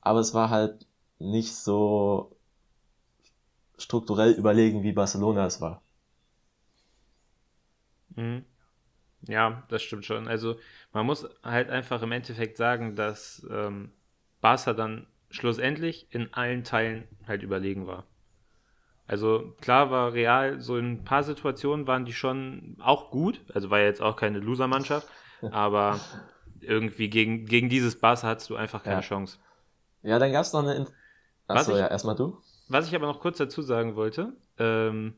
Aber es war halt nicht so strukturell überlegen, wie Barcelona es war. Mhm. Ja, das stimmt schon. Also man muss halt einfach im Endeffekt sagen, dass ähm, Barca dann schlussendlich in allen Teilen halt überlegen war. Also klar war Real, so in ein paar Situationen waren die schon auch gut, also war ja jetzt auch keine Loser-Mannschaft, (laughs) aber irgendwie gegen, gegen dieses Barca hattest du einfach keine ja. Chance. Ja, dann gab es noch eine... In Achso, ich, ja, erstmal du. Was ich aber noch kurz dazu sagen wollte, ähm,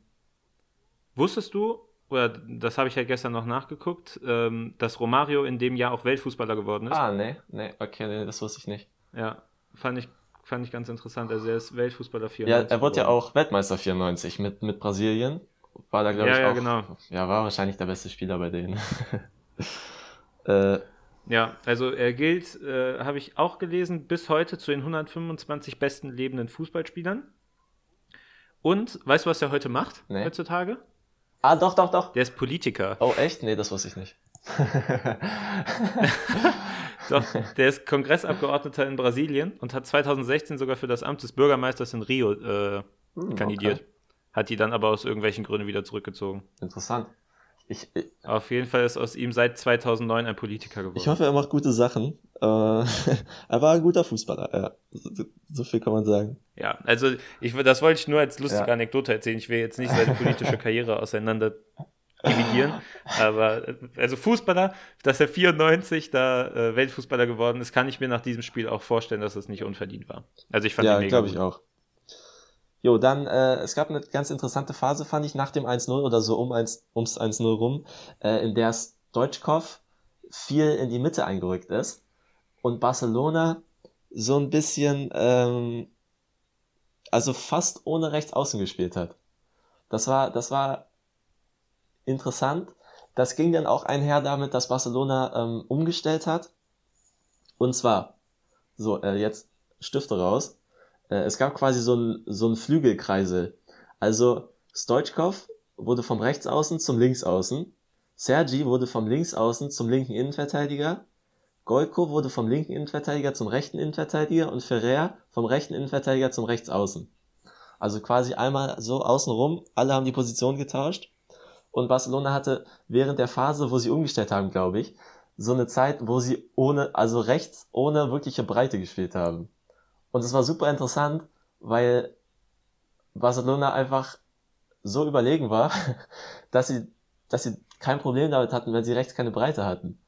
wusstest du, oder das habe ich ja gestern noch nachgeguckt, ähm, dass Romario in dem Jahr auch Weltfußballer geworden ist? Ah, nee, nee, okay, nee, das wusste ich nicht. Ja, fand ich fand ich ganz interessant. Also er ist Weltfußballer 94. Ja, er wurde ja auch Weltmeister 94 mit, mit Brasilien. War da, glaube ja, ich, ja, auch. Genau. Ja, war wahrscheinlich der beste Spieler bei denen. (laughs) äh, ja, also er gilt, äh, habe ich auch gelesen, bis heute zu den 125 besten lebenden Fußballspielern. Und weißt du, was er heute macht? Nee. Heutzutage? Ah, doch, doch, doch. Der ist Politiker. Oh, echt? Nee, das wusste ich nicht. (laughs) Doch, der ist Kongressabgeordneter in Brasilien und hat 2016 sogar für das Amt des Bürgermeisters in Rio äh, hm, kandidiert. Okay. Hat die dann aber aus irgendwelchen Gründen wieder zurückgezogen. Interessant. Ich, ich, Auf jeden Fall ist aus ihm seit 2009 ein Politiker geworden. Ich hoffe, er macht gute Sachen. Äh, (laughs) er war ein guter Fußballer, ja. So, so, viel kann man sagen. Ja, also ich, das wollte ich nur als lustige ja. Anekdote erzählen. Ich will jetzt nicht seine politische (laughs) Karriere auseinander dividieren. (laughs) Aber also Fußballer, dass er 94 da äh, Weltfußballer geworden ist, kann ich mir nach diesem Spiel auch vorstellen, dass das nicht unverdient war. Also ich fand ja, glaube ich auch. Jo, dann, äh, es gab eine ganz interessante Phase, fand ich, nach dem 1-0 oder so um 1, ums 1-0 rum, äh, in der Deutschkopf viel in die Mitte eingerückt ist und Barcelona so ein bisschen, ähm, also fast ohne Rechtsaußen gespielt hat. Das war, das war interessant. Das ging dann auch einher damit, dass Barcelona ähm, umgestellt hat. Und zwar, so, äh, jetzt Stifte raus. Äh, es gab quasi so ein, so ein Flügelkreisel. Also Stoichkov wurde vom Rechtsaußen zum Linksaußen, Sergi wurde vom Linksaußen zum linken Innenverteidiger, Golko wurde vom linken Innenverteidiger zum rechten Innenverteidiger und Ferrer vom rechten Innenverteidiger zum Rechtsaußen. Also quasi einmal so außenrum, alle haben die Position getauscht. Und Barcelona hatte während der Phase, wo sie umgestellt haben, glaube ich, so eine Zeit, wo sie ohne, also rechts ohne wirkliche Breite gespielt haben. Und es war super interessant, weil Barcelona einfach so überlegen war, (laughs) dass sie, dass sie kein Problem damit hatten, wenn sie rechts keine Breite hatten.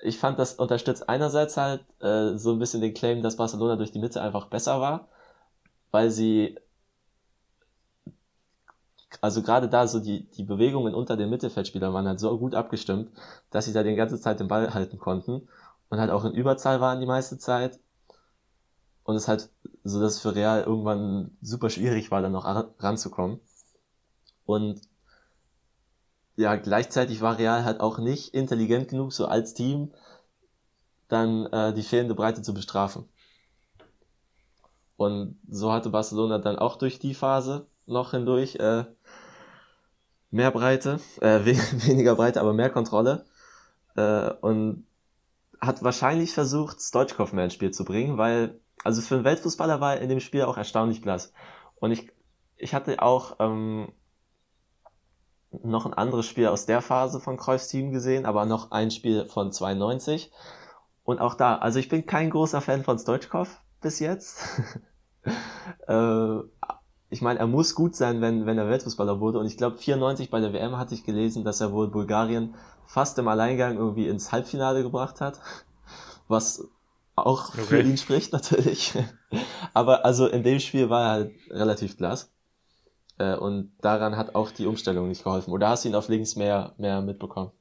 Ich fand, das unterstützt einerseits halt äh, so ein bisschen den Claim, dass Barcelona durch die Mitte einfach besser war, weil sie also gerade da so die, die Bewegungen unter den Mittelfeldspielern waren halt so gut abgestimmt, dass sie da die ganze Zeit den Ball halten konnten und halt auch in Überzahl waren die meiste Zeit. Und es halt so, dass für Real irgendwann super schwierig war, dann noch ranzukommen. Und ja, gleichzeitig war Real halt auch nicht intelligent genug, so als Team dann äh, die fehlende Breite zu bestrafen. Und so hatte Barcelona dann auch durch die Phase noch hindurch äh, mehr Breite, äh, (laughs) weniger Breite, aber mehr Kontrolle. Äh, und hat wahrscheinlich versucht, Stoichkov mehr ins Spiel zu bringen, weil, also für einen Weltfußballer war er in dem Spiel auch erstaunlich klasse. Und ich, ich hatte auch ähm, noch ein anderes Spiel aus der Phase von Cruyffs Team gesehen, aber noch ein Spiel von 92. Und auch da, also ich bin kein großer Fan von Stoichkov bis jetzt. (laughs) äh, ich meine, er muss gut sein, wenn, wenn er Weltfußballer wurde. Und ich glaube, 94 bei der WM hatte ich gelesen, dass er wohl Bulgarien fast im Alleingang irgendwie ins Halbfinale gebracht hat. Was auch okay. für ihn spricht natürlich. (laughs) Aber also in dem Spiel war er halt relativ blass. Äh, und daran hat auch die Umstellung nicht geholfen. Oder hast du ihn auf links mehr, mehr mitbekommen?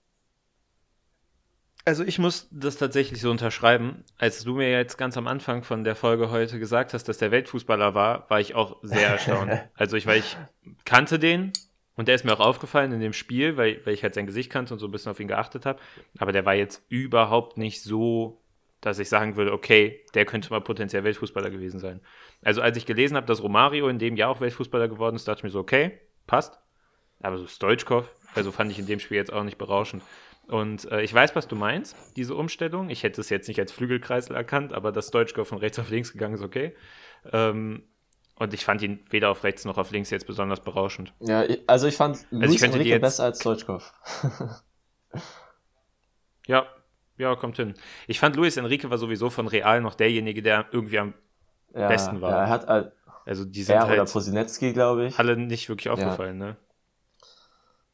Also ich muss das tatsächlich so unterschreiben. Als du mir jetzt ganz am Anfang von der Folge heute gesagt hast, dass der Weltfußballer war, war ich auch sehr erstaunt. (laughs) also ich, weil ich kannte den und der ist mir auch aufgefallen in dem Spiel, weil, weil ich halt sein Gesicht kannte und so ein bisschen auf ihn geachtet habe. Aber der war jetzt überhaupt nicht so, dass ich sagen würde, okay, der könnte mal potenziell Weltfußballer gewesen sein. Also als ich gelesen habe, dass Romario in dem Jahr auch Weltfußballer geworden ist, dachte ich mir so, okay, passt. Aber so Stoichkov, also fand ich in dem Spiel jetzt auch nicht berauschend. Und äh, ich weiß, was du meinst, diese Umstellung. Ich hätte es jetzt nicht als Flügelkreisel erkannt, aber dass Deutschgau von rechts auf links gegangen ist, okay. Ähm, und ich fand ihn weder auf rechts noch auf links jetzt besonders berauschend. Ja, also ich fand also Luis ich Enrique jetzt... besser als Deutschkopf. (laughs) ja, ja, kommt hin. Ich fand Luis Enrique war sowieso von Real noch derjenige, der irgendwie am ja, besten war. Ja, er hat halt, also die sind er halt oder Posinecki, glaube ich. Alle nicht wirklich aufgefallen, ja. ne?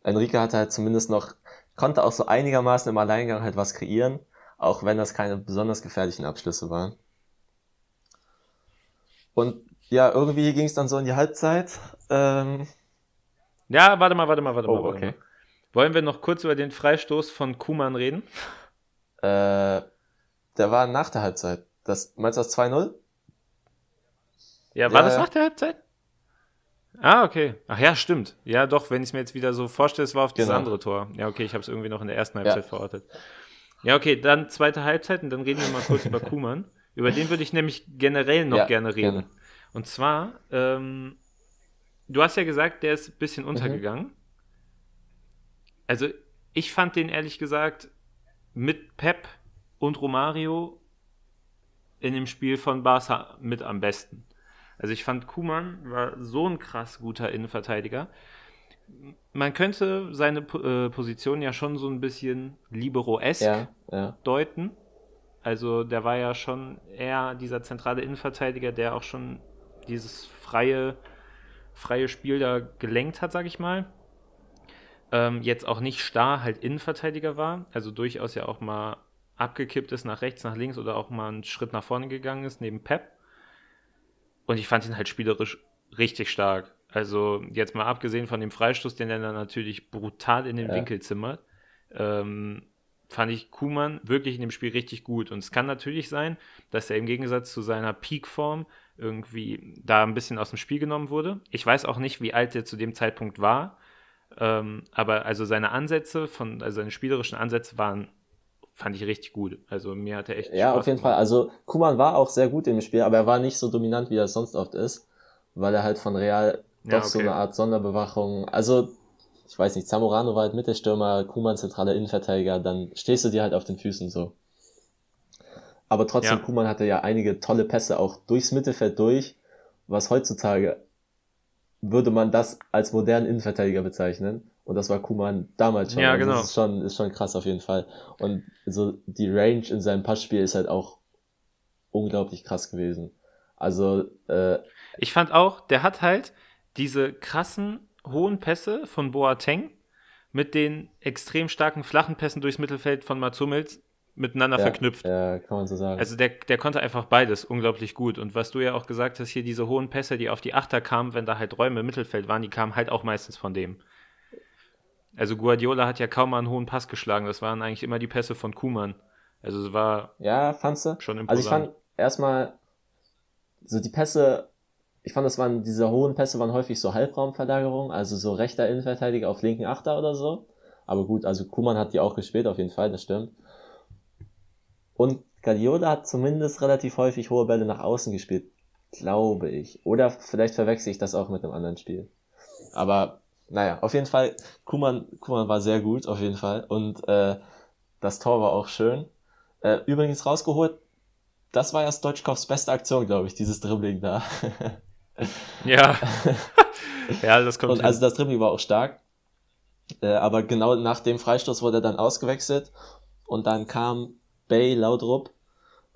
Enrique hatte halt zumindest noch konnte auch so einigermaßen im Alleingang halt was kreieren, auch wenn das keine besonders gefährlichen Abschlüsse waren. Und ja, irgendwie ging es dann so in die Halbzeit. Ähm ja, warte mal, warte mal, warte oh, mal. Warte okay. Mal. Wollen wir noch kurz über den Freistoß von Kuman reden? Äh, der war nach der Halbzeit. Das, meinst du das 2-0? Ja, war ja, das nach der Halbzeit? Ah, okay. Ach ja, stimmt. Ja, doch, wenn ich es mir jetzt wieder so vorstelle, es war auf das genau. andere Tor. Ja, okay, ich habe es irgendwie noch in der ersten Halbzeit ja. verortet. Ja, okay, dann zweite Halbzeit und dann reden wir mal kurz über Kuman. Über den würde ich nämlich generell noch ja, gerne reden. Gerne. Und zwar, ähm, du hast ja gesagt, der ist ein bisschen mhm. untergegangen. Mhm. Also, ich fand den ehrlich gesagt mit Pep und Romario in dem Spiel von Barca mit am besten. Also ich fand Kuman war so ein krass guter Innenverteidiger. Man könnte seine äh, Position ja schon so ein bisschen libero-esk ja, ja. deuten. Also der war ja schon eher dieser zentrale Innenverteidiger, der auch schon dieses freie, freie Spiel da gelenkt hat, sag ich mal. Ähm, jetzt auch nicht starr halt Innenverteidiger war, also durchaus ja auch mal abgekippt ist nach rechts, nach links oder auch mal einen Schritt nach vorne gegangen ist neben Pep. Und ich fand ihn halt spielerisch richtig stark. Also jetzt mal abgesehen von dem Freistoß, den er dann natürlich brutal in den ja. Winkel zimmert, ähm, fand ich Kuman wirklich in dem Spiel richtig gut. Und es kann natürlich sein, dass er im Gegensatz zu seiner Peakform irgendwie da ein bisschen aus dem Spiel genommen wurde. Ich weiß auch nicht, wie alt er zu dem Zeitpunkt war. Ähm, aber also seine Ansätze von, also seine spielerischen Ansätze waren fand ich richtig gut. Also mir hat er echt. Ja, Spaß auf jeden gemacht. Fall. Also Kuman war auch sehr gut im Spiel, aber er war nicht so dominant, wie er sonst oft ist, weil er halt von Real doch okay. so eine Art Sonderbewachung. Also, ich weiß nicht, Zamorano war halt Mittelstürmer, Kuman zentraler Innenverteidiger, dann stehst du dir halt auf den Füßen so. Aber trotzdem, ja. Kuman hatte ja einige tolle Pässe auch durchs Mittelfeld durch, was heutzutage würde man das als modernen Innenverteidiger bezeichnen. Und das war Kuman damals schon. Ja, also genau. Das ist schon, ist schon krass auf jeden Fall. Und so die Range in seinem Passspiel ist halt auch unglaublich krass gewesen. Also, äh, Ich fand auch, der hat halt diese krassen hohen Pässe von Boateng mit den extrem starken flachen Pässen durchs Mittelfeld von Mats Hummels miteinander ja, verknüpft. Ja, kann man so sagen. Also der, der konnte einfach beides unglaublich gut. Und was du ja auch gesagt hast, hier diese hohen Pässe, die auf die Achter kamen, wenn da halt Räume im Mittelfeld waren, die kamen halt auch meistens von dem. Also Guardiola hat ja kaum mal einen hohen Pass geschlagen. Das waren eigentlich immer die Pässe von Kuman. Also es war ja, fandst du? schon imposant. Also ich fand erstmal so die Pässe, ich fand, das waren diese hohen Pässe waren häufig so Halbraumverlagerungen, also so rechter Innenverteidiger auf linken Achter oder so. Aber gut, also Kuman hat die auch gespielt auf jeden Fall, das stimmt. Und Guardiola hat zumindest relativ häufig hohe Bälle nach außen gespielt, glaube ich. Oder vielleicht verwechsel ich das auch mit einem anderen Spiel. Aber naja, auf jeden Fall, Kuman, Kuman war sehr gut, auf jeden Fall. Und äh, das Tor war auch schön. Äh, übrigens rausgeholt, das war ja Stoichkovs beste Aktion, glaube ich, dieses Dribbling da. (laughs) ja. (laughs) ja, das kommt. Und also das Dribbling war auch stark. Äh, aber genau nach dem Freistoß wurde er dann ausgewechselt und dann kam Bay Laudrup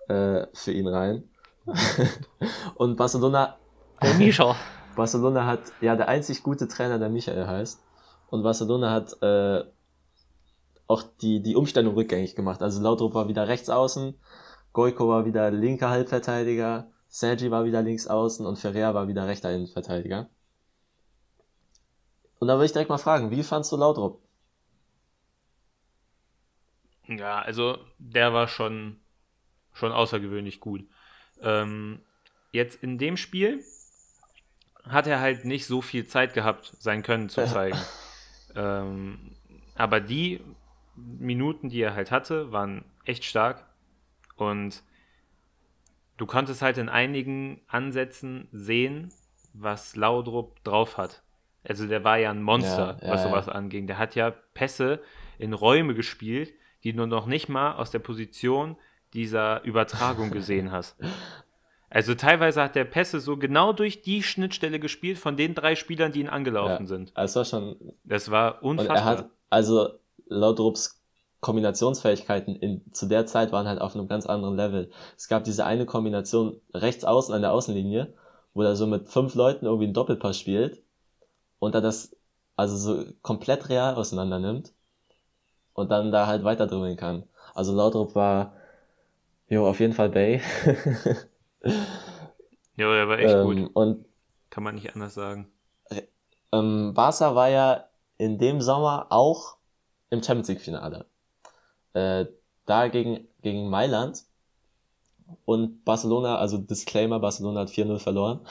äh, für ihn rein. (laughs) und Barcelona. Der Mischa. Barcelona hat, ja, der einzig gute Trainer, der Michael heißt. Und Barcelona hat äh, auch die, die Umstellung rückgängig gemacht. Also Laudrup war wieder rechts außen, Goiko war wieder linker Halbverteidiger, Sergi war wieder links außen und Ferrer war wieder rechter Innenverteidiger. Und da würde ich direkt mal fragen, wie fandst du Laudrup? Ja, also der war schon, schon außergewöhnlich gut. Ähm, jetzt in dem Spiel hat er halt nicht so viel Zeit gehabt, sein Können zu zeigen. ähm, aber die Minuten, die er halt hatte, waren echt stark. Und du konntest halt in einigen Ansätzen sehen, was Laudrup drauf hat. Also der war ja ein Monster, ja, ja, was sowas ja. anging. Der hat ja Pässe in Räume gespielt, die du noch nicht mal aus der Position dieser Übertragung gesehen hast. (laughs) Also teilweise hat der Pässe so genau durch die Schnittstelle gespielt von den drei Spielern, die ihn angelaufen sind. Das war schon. Das war unfassbar. er hat, also Laudrups Kombinationsfähigkeiten in, zu der Zeit waren halt auf einem ganz anderen Level. Es gab diese eine Kombination rechts außen an der Außenlinie, wo er so mit fünf Leuten irgendwie einen Doppelpass spielt und er das also so komplett real auseinander nimmt und dann da halt weiter dribbeln kann. Also Laudrup war, jo, auf jeden Fall Bay. (laughs) (laughs) jo, er war echt ähm, gut. Und kann man nicht anders sagen. Ähm, Barca war ja in dem Sommer auch im Champions League Finale äh, da gegen, gegen Mailand und Barcelona, also Disclaimer, Barcelona hat 4-0 verloren.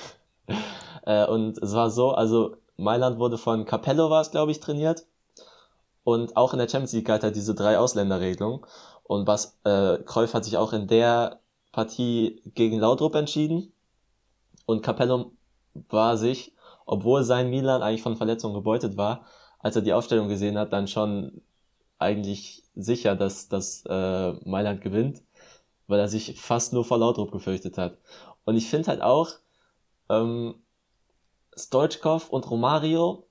(laughs) äh, und es war so, also Mailand wurde von Capello war es, glaube ich, trainiert. Und auch in der Champions League galt halt diese drei Ausländerregelung. Und was, äh, Cruyff hat sich auch in der Partie gegen Laudrup entschieden. Und Capello war sich, obwohl sein Milan eigentlich von Verletzungen gebeutet war, als er die Aufstellung gesehen hat, dann schon eigentlich sicher, dass, dass äh, Mailand gewinnt, weil er sich fast nur vor Lautrup gefürchtet hat. Und ich finde halt auch, ähm, Stoichkov und Romario,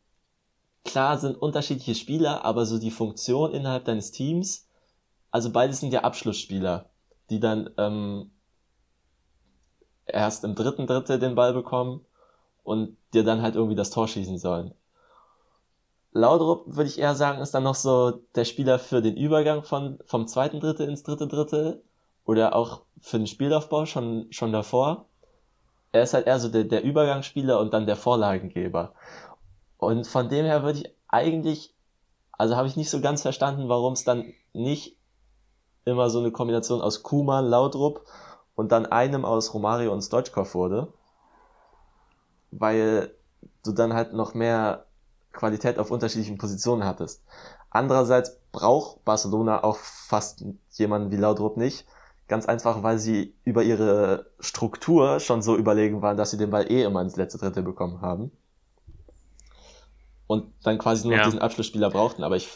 klar sind unterschiedliche Spieler, aber so die Funktion innerhalb deines Teams, also beide sind ja Abschlussspieler, die dann ähm, erst im dritten Drittel den Ball bekommen und dir dann halt irgendwie das Tor schießen sollen. Laudrup, würde ich eher sagen, ist dann noch so der Spieler für den Übergang von, vom zweiten Drittel ins dritte Drittel oder auch für den Spielaufbau schon, schon davor. Er ist halt eher so der, der Übergangsspieler und dann der Vorlagengeber. Und von dem her würde ich eigentlich, also habe ich nicht so ganz verstanden, warum es dann nicht immer so eine Kombination aus Kuman, Laudrup und dann einem aus Romario und Stoichkov wurde. Weil du dann halt noch mehr Qualität auf unterschiedlichen Positionen hattest. Andererseits braucht Barcelona auch fast jemanden wie Laudrup nicht. Ganz einfach, weil sie über ihre Struktur schon so überlegen waren, dass sie den Ball eh immer ins letzte Drittel bekommen haben. und dann quasi nur ja. noch diesen Abschlussspieler brauchten. Aber ich,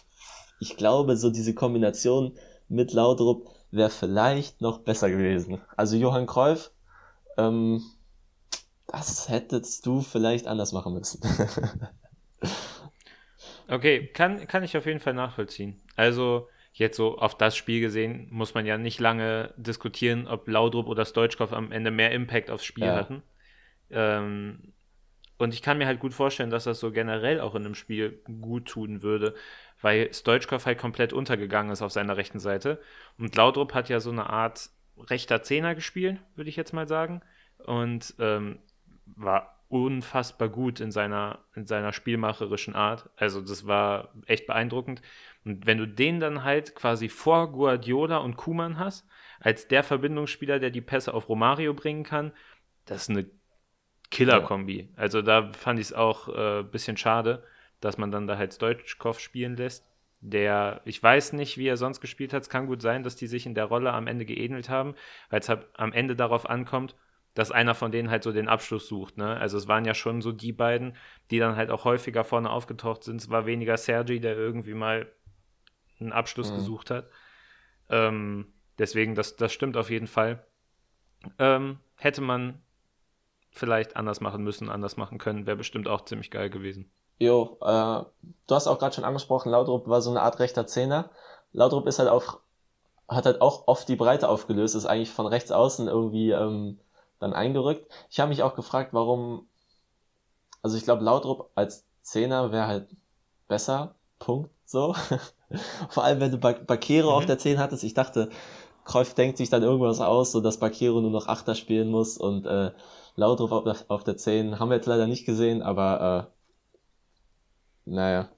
ich glaube, so diese Kombination mit Laudrup wäre vielleicht noch besser gewesen. Also Johann Cruyff, ähm, das hättest du vielleicht anders machen müssen. (laughs) okay, kann, kann ich auf jeden Fall nachvollziehen. Also jetzt so auf das Spiel gesehen, muss man ja nicht lange diskutieren, ob Laudrup oder Stoichkov am Ende mehr Impact aufs Spiel ja. hatten. Ähm, und ich kann mir halt gut vorstellen, dass das so generell auch in einem Spiel gut tun würde, weil Stoichkov halt komplett untergegangen ist auf seiner rechten Seite. Und Laudrup hat ja so eine Art rechter Zehner gespielt, würde ich jetzt mal sagen. Und ähm, war unfassbar gut in seiner, in seiner spielmacherischen Art. Also das war echt beeindruckend. Und wenn du den dann halt quasi vor Guardiola und Kuman hast, als der Verbindungsspieler, der die Pässe auf Romario bringen kann, das ist eine Killer-Kombi. Also da fand ich es auch ein äh, bisschen schade, dass man dann da halt Stoichkov spielen lässt. Der, ich weiß nicht, wie er sonst gespielt hat. Es kann gut sein, dass die sich in der Rolle am Ende geähnelt haben, weil es halt am Ende darauf ankommt, dass einer von denen halt so den Abschluss sucht. Ne? Also es waren ja schon so die beiden, die dann halt auch häufiger vorne aufgetaucht sind. Es war weniger Sergi, der irgendwie mal einen Abschluss mhm. gesucht hat. Ähm, deswegen, das, das stimmt auf jeden Fall. Ähm, hätte man vielleicht anders machen müssen, anders machen können, wäre bestimmt auch ziemlich geil gewesen. Jo, äh, du hast auch gerade schon angesprochen, Laudrup war so eine Art rechter Zehner. Laudrup ist halt auch, hat halt auch oft die Breite aufgelöst, ist eigentlich von rechts außen irgendwie ähm, dann eingerückt. Ich habe mich auch gefragt, warum, also ich glaube, Laudrup als Zehner wäre halt besser, Punkt, so. (laughs) Vor allem, wenn du Bakero mhm. auf der 10 hattest, ich dachte, Kreuf denkt sich dann irgendwas aus, so dass Bakero nur noch Achter spielen muss und äh, Laudrup auf der, auf der 10 haben wir jetzt leider nicht gesehen, aber äh, naja.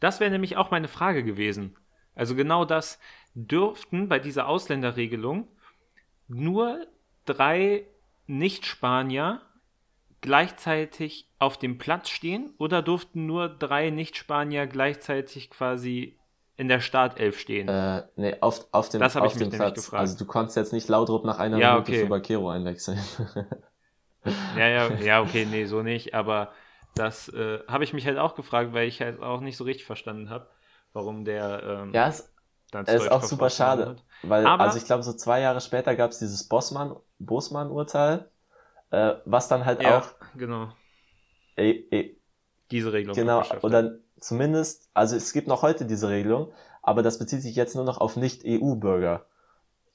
Das wäre nämlich auch meine Frage gewesen. Also genau das dürften bei dieser Ausländerregelung nur drei Nicht-Spanier gleichzeitig auf dem Platz stehen oder durften nur drei Nicht-Spanier gleichzeitig quasi in der Startelf stehen? Äh, nee, auf, auf dem, das auf dem Platz. Gefragt. Also du konntest jetzt nicht Laudrup nach einer ja, Minute okay. für Bakero einwechseln. ja, ja, (laughs) ja, okay, nee, so nicht, aber das äh, habe ich mich halt auch gefragt, weil ich halt auch nicht so richtig verstanden habe, warum der ähm, ja, es, es ist auch super schade, hat. weil aber, also ich glaube so zwei Jahre später gab es dieses Bosman-Urteil, äh, was dann halt ja, auch genau. Äh, äh, diese Regelung genau oder zumindest also es gibt noch heute diese Regelung, aber das bezieht sich jetzt nur noch auf nicht EU-Bürger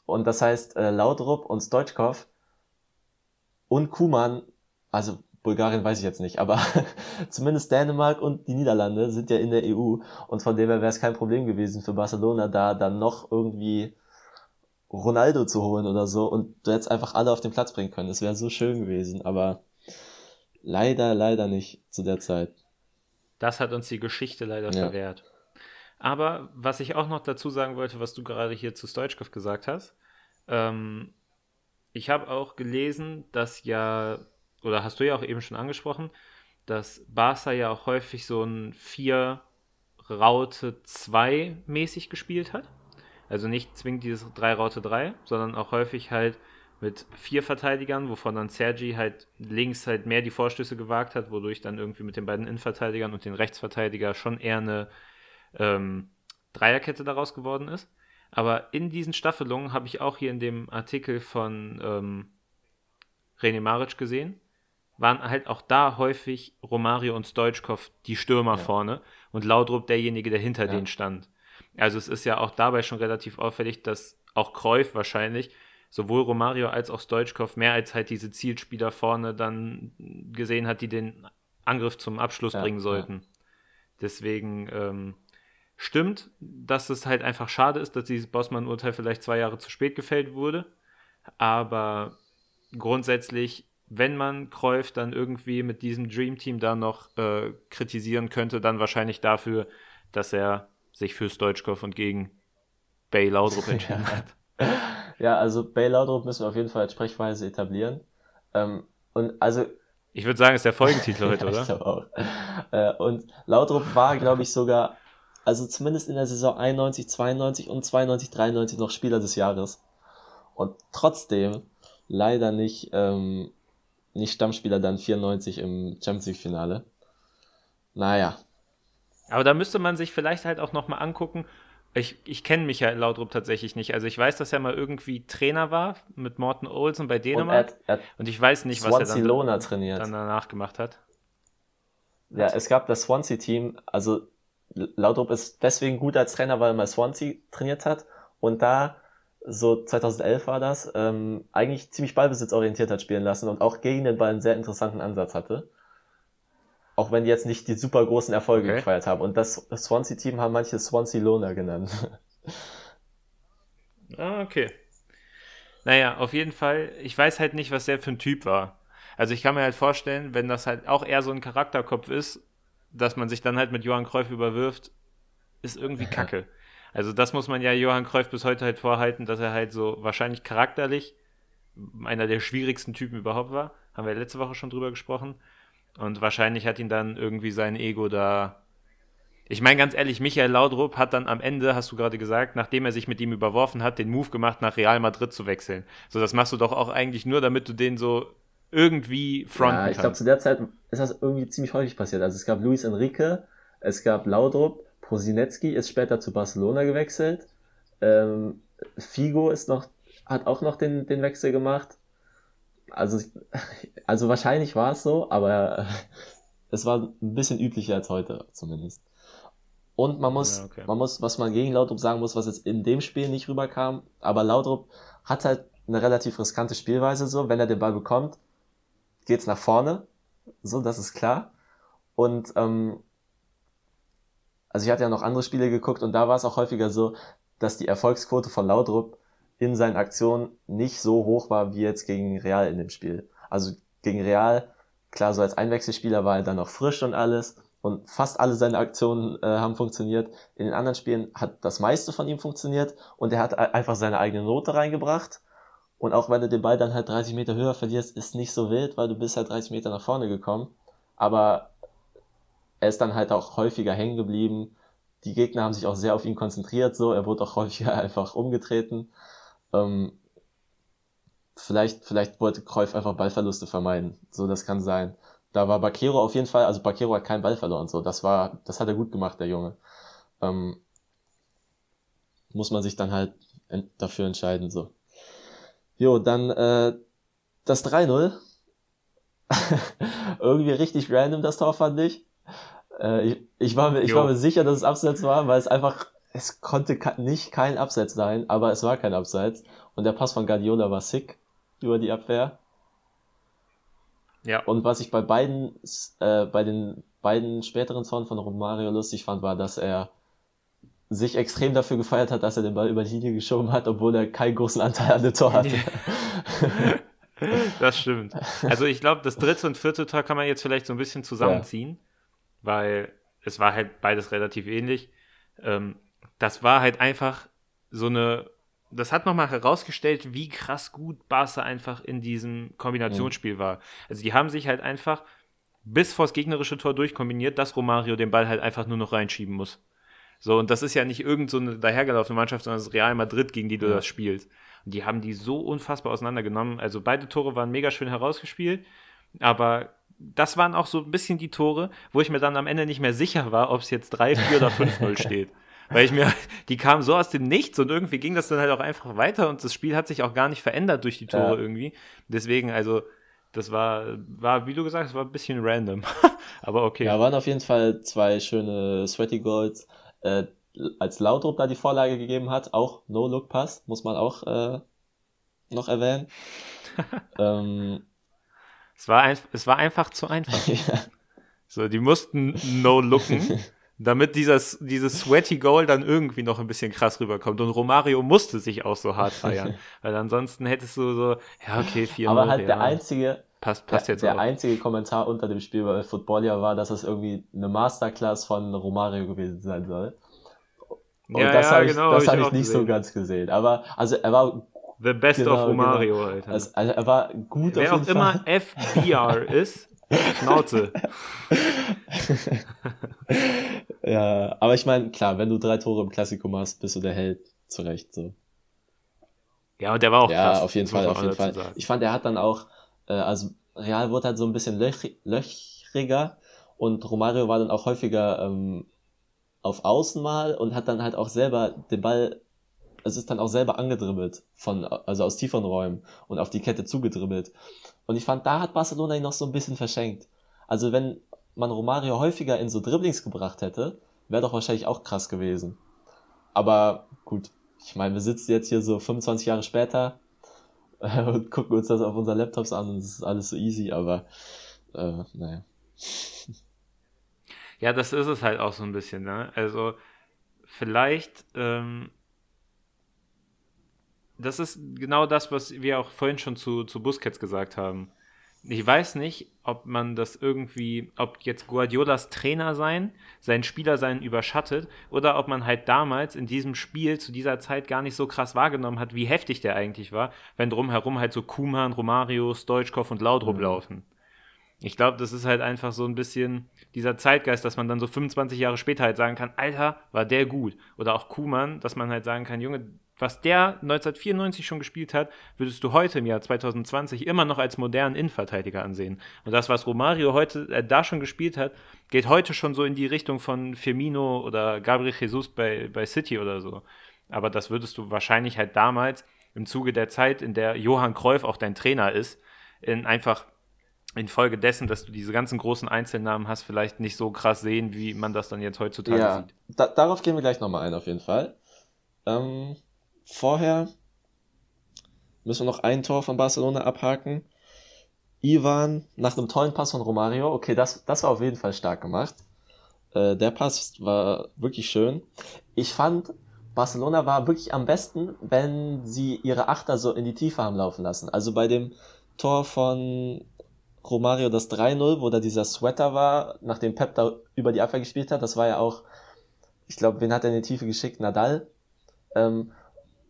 und das heißt äh, Laudrup und Stoichkov und Kuman, also Bulgarien weiß ich jetzt nicht, aber (laughs) zumindest Dänemark und die Niederlande sind ja in der EU und von dem her wäre es kein Problem gewesen für Barcelona da dann noch irgendwie Ronaldo zu holen oder so und du hättest einfach alle auf den Platz bringen können. Es wäre so schön gewesen, aber leider, leider nicht zu der Zeit. Das hat uns die Geschichte leider ja. verwehrt. Aber was ich auch noch dazu sagen wollte, was du gerade hier zu Stoichkov gesagt hast, ähm, ich habe auch gelesen, dass ja, oder hast du ja auch eben schon angesprochen, dass Barca ja auch häufig so ein 4 Raute 2 mäßig gespielt hat. Also nicht zwingend dieses 3 Raute 3, sondern auch häufig halt mit vier Verteidigern, wovon dann Sergi halt links halt mehr die Vorstöße gewagt hat, wodurch dann irgendwie mit den beiden Innenverteidigern und den Rechtsverteidiger schon eher eine ähm, Dreierkette daraus geworden ist. Aber in diesen Staffelungen habe ich auch hier in dem Artikel von ähm, René Maric gesehen, waren halt auch da häufig Romario und Stoichkov die Stürmer ja. vorne und Laudrup derjenige, der hinter ja. denen stand. Also es ist ja auch dabei schon relativ auffällig, dass auch Kreuf wahrscheinlich sowohl Romario als auch Stoichkov mehr als halt diese Zielspieler vorne dann gesehen hat, die den Angriff zum Abschluss ja, bringen sollten. Deswegen ähm, Stimmt, dass es halt einfach schade ist, dass dieses Bossmann-Urteil vielleicht zwei Jahre zu spät gefällt wurde. Aber grundsätzlich, wenn man Kräuf dann irgendwie mit diesem Dream Team da noch äh, kritisieren könnte, dann wahrscheinlich dafür, dass er sich für Stoichkov und gegen Bay Laudrup (laughs) entschieden hat. Ja, also Bay Laudrup müssen wir auf jeden Fall als Sprechweise etablieren. Ähm, und also ich würde sagen, ist der Folgentitel (laughs) heute, oder? Ich glaube auch. Äh, und Laudrup war, glaube ich, sogar also zumindest in der Saison 91, 92 und 92, 93 noch Spieler des Jahres. Und trotzdem leider nicht, ähm, nicht Stammspieler dann 94 im Champions League Finale. naja. Aber da müsste man sich vielleicht halt auch nochmal angucken. Ich, ich kenne Michael Laudrup tatsächlich nicht. Also ich weiß, dass er mal irgendwie Trainer war mit Morten Olsen bei Dänemark. Und, er, er und ich weiß nicht, was er dann, dann, danach gemacht hat. Ja, es gab das Swansea-Team. Also Laudrup ist deswegen gut als Trainer, weil er mal Swansea trainiert hat. Und da so 2011 war das, ähm, eigentlich ziemlich ballbesitzorientiert hat spielen lassen und auch gegen den Ball einen sehr interessanten Ansatz hatte. Auch wenn die jetzt nicht die super großen Erfolge okay. gefeiert haben. Und das Swansea-Team haben manche Swansea Loner genannt. (laughs) ah, okay. Naja, auf jeden Fall, ich weiß halt nicht, was der für ein Typ war. Also ich kann mir halt vorstellen, wenn das halt auch eher so ein Charakterkopf ist, dass man sich dann halt mit Johann Cruyff überwirft, ist irgendwie (laughs) kacke. Also das muss man ja Johann Cruyff bis heute halt vorhalten, dass er halt so wahrscheinlich charakterlich einer der schwierigsten Typen überhaupt war. Haben wir letzte Woche schon drüber gesprochen. Und wahrscheinlich hat ihn dann irgendwie sein Ego da. Ich meine ganz ehrlich, Michael Laudrup hat dann am Ende, hast du gerade gesagt, nachdem er sich mit ihm überworfen hat, den Move gemacht, nach Real Madrid zu wechseln. So, das machst du doch auch eigentlich nur, damit du den so irgendwie fronten Ja, ich glaube, zu der Zeit ist das irgendwie ziemlich häufig passiert. Also es gab Luis Enrique, es gab Laudrup, Prosinecki ist später zu Barcelona gewechselt. Ähm, Figo ist noch, hat auch noch den, den Wechsel gemacht. Also, (laughs) also wahrscheinlich war es so, aber (laughs) es war ein bisschen üblicher als heute zumindest. Und man muss, ja, okay. man muss, was man gegen Laudrup sagen muss, was jetzt in dem Spiel nicht rüberkam, aber Laudrup hat halt eine relativ riskante Spielweise so, wenn er den Ball bekommt, geht's nach vorne, so, das ist klar. Und ähm, also ich hatte ja noch andere Spiele geguckt und da war es auch häufiger so, dass die Erfolgsquote von Laudrup in seinen Aktionen nicht so hoch war wie jetzt gegen Real in dem Spiel. Also gegen Real, klar, so als Einwechselspieler war er dann noch frisch und alles und fast alle seine Aktionen äh, haben funktioniert. In den anderen Spielen hat das meiste von ihm funktioniert und er hat einfach seine eigene Note reingebracht. Und auch wenn du den Ball dann halt 30 Meter höher verlierst, ist nicht so wild, weil du bist halt 30 Meter nach vorne gekommen. Aber er ist dann halt auch häufiger hängen geblieben. Die Gegner haben sich auch sehr auf ihn konzentriert, so. Er wurde auch häufiger (laughs) einfach umgetreten. Ähm, vielleicht, vielleicht wollte Kreuf einfach Ballverluste vermeiden. So, das kann sein. Da war Bakero auf jeden Fall, also Bakero hat keinen Ball verloren, so. Das war, das hat er gut gemacht, der Junge. Ähm, muss man sich dann halt dafür entscheiden, so. Jo, dann, äh, das 3-0. (laughs) Irgendwie richtig random, das Tor fand ich. Äh, ich, ich, war mir, ich war mir sicher, dass es Abseits war, weil es einfach, es konnte nicht kein Abseits sein, aber es war kein Abseits. Und der Pass von Guardiola war sick über die Abwehr. Ja. Und was ich bei beiden, äh, bei den beiden späteren Toren von Romario lustig fand, war, dass er sich extrem dafür gefeiert hat, dass er den Ball über die Linie geschoben hat, obwohl er keinen großen Anteil an dem Tor hatte. (laughs) das stimmt. Also ich glaube, das dritte und vierte Tor kann man jetzt vielleicht so ein bisschen zusammenziehen. Ja weil es war halt beides relativ ähnlich. Ähm, das war halt einfach so eine, das hat nochmal herausgestellt, wie krass gut Barca einfach in diesem Kombinationsspiel mhm. war. Also die haben sich halt einfach bis vors gegnerische Tor durchkombiniert, dass Romario den Ball halt einfach nur noch reinschieben muss. So, und das ist ja nicht irgend so eine dahergelaufene Mannschaft, sondern das Real Madrid, gegen die du ja. das spielst. Und die haben die so unfassbar auseinandergenommen. Also beide Tore waren mega schön herausgespielt, aber das waren auch so ein bisschen die Tore, wo ich mir dann am Ende nicht mehr sicher war, ob es jetzt 3, 4 oder 5-0 (laughs) steht. Weil ich mir, die kamen so aus dem Nichts und irgendwie ging das dann halt auch einfach weiter und das Spiel hat sich auch gar nicht verändert durch die Tore ja. irgendwie. Deswegen, also, das war, war, wie du gesagt hast, war ein bisschen random. (laughs) Aber okay. Ja, waren auf jeden Fall zwei schöne Sweaty Goals. Äh, als Laudrup da die Vorlage gegeben hat, auch No-Look-Pass, muss man auch äh, noch erwähnen. (laughs) ähm, es war, ein, es war einfach zu einfach. (laughs) ja. So, die mussten no-looken, (laughs) damit dieses, dieses sweaty Goal dann irgendwie noch ein bisschen krass rüberkommt. Und Romario musste sich auch so hart feiern. (laughs) weil ansonsten hättest du so, ja, okay, 4 Aber halt ja. der einzige, passt, passt jetzt der, einzige Kommentar unter dem Spiel bei Footballia war, dass es irgendwie eine Masterclass von Romario gewesen sein soll. Und ja, das ja, habe ich, genau, das hab ich, ich nicht gesehen. so ganz gesehen. Aber, also er war The Best genau, of Romario, genau. Alter. Also, also, er war gut Wer auch immer FBR (laughs) ist, Schnauze. (laughs) ja, aber ich meine, klar, wenn du drei Tore im Klassiko machst, bist du der Held zurecht so. Ja, und der war auch ja, krass. Ja, auf jeden Fall, auf jeden Fall. Ich fand, er hat dann auch, äh, also Real wurde halt so ein bisschen löch, löchriger Und Romario war dann auch häufiger ähm, auf Außen mal und hat dann halt auch selber den Ball, es ist dann auch selber angedribbelt, von, also aus tieferen Räumen und auf die Kette zugedribbelt. Und ich fand, da hat Barcelona ihn noch so ein bisschen verschenkt. Also wenn man Romario häufiger in so Dribblings gebracht hätte, wäre doch wahrscheinlich auch krass gewesen. Aber gut, ich meine, wir sitzen jetzt hier so 25 Jahre später und gucken uns das auf unseren Laptops an und es ist alles so easy, aber äh, naja. Ja, das ist es halt auch so ein bisschen, ne? Also vielleicht, ähm, das ist genau das, was wir auch vorhin schon zu, zu Busquets gesagt haben ich weiß nicht, ob man das irgendwie, ob jetzt Guardiolas Trainer sein, sein Spieler sein überschattet oder ob man halt damals in diesem Spiel zu dieser Zeit gar nicht so krass wahrgenommen hat, wie heftig der eigentlich war, wenn drumherum halt so Kuman, Romario, Stoichkov und Laudrup mhm. laufen. Ich glaube, das ist halt einfach so ein bisschen dieser Zeitgeist, dass man dann so 25 Jahre später halt sagen kann, Alter, war der gut. Oder auch Kuman, dass man halt sagen kann, Junge, was der 1994 schon gespielt hat, würdest du heute im Jahr 2020 immer noch als modernen Innenverteidiger ansehen. Und das, was Romario heute äh, da schon gespielt hat, geht heute schon so in die Richtung von Firmino oder Gabriel Jesus bei, bei City oder so. Aber das würdest du wahrscheinlich halt damals im Zuge der Zeit, in der Johann Cruyff auch dein Trainer ist, in einfach infolgedessen, dass du diese ganzen großen Einzelnamen hast, vielleicht nicht so krass sehen, wie man das dann jetzt heutzutage ja, sieht. Da, darauf gehen wir gleich nochmal ein, auf jeden Fall. Ähm, vorher müssen wir noch ein Tor von Barcelona abhaken. Ivan nach einem tollen Pass von Romario. Okay, das, das war auf jeden Fall stark gemacht. Äh, der Pass war wirklich schön. Ich fand, Barcelona war wirklich am besten, wenn sie ihre Achter so in die Tiefe haben laufen lassen. Also bei dem Tor von Romario das 3-0, wo da dieser Sweater war, nachdem Pep da über die Abwehr gespielt hat, das war ja auch, ich glaube, wen hat er in die Tiefe geschickt? Nadal. Ähm,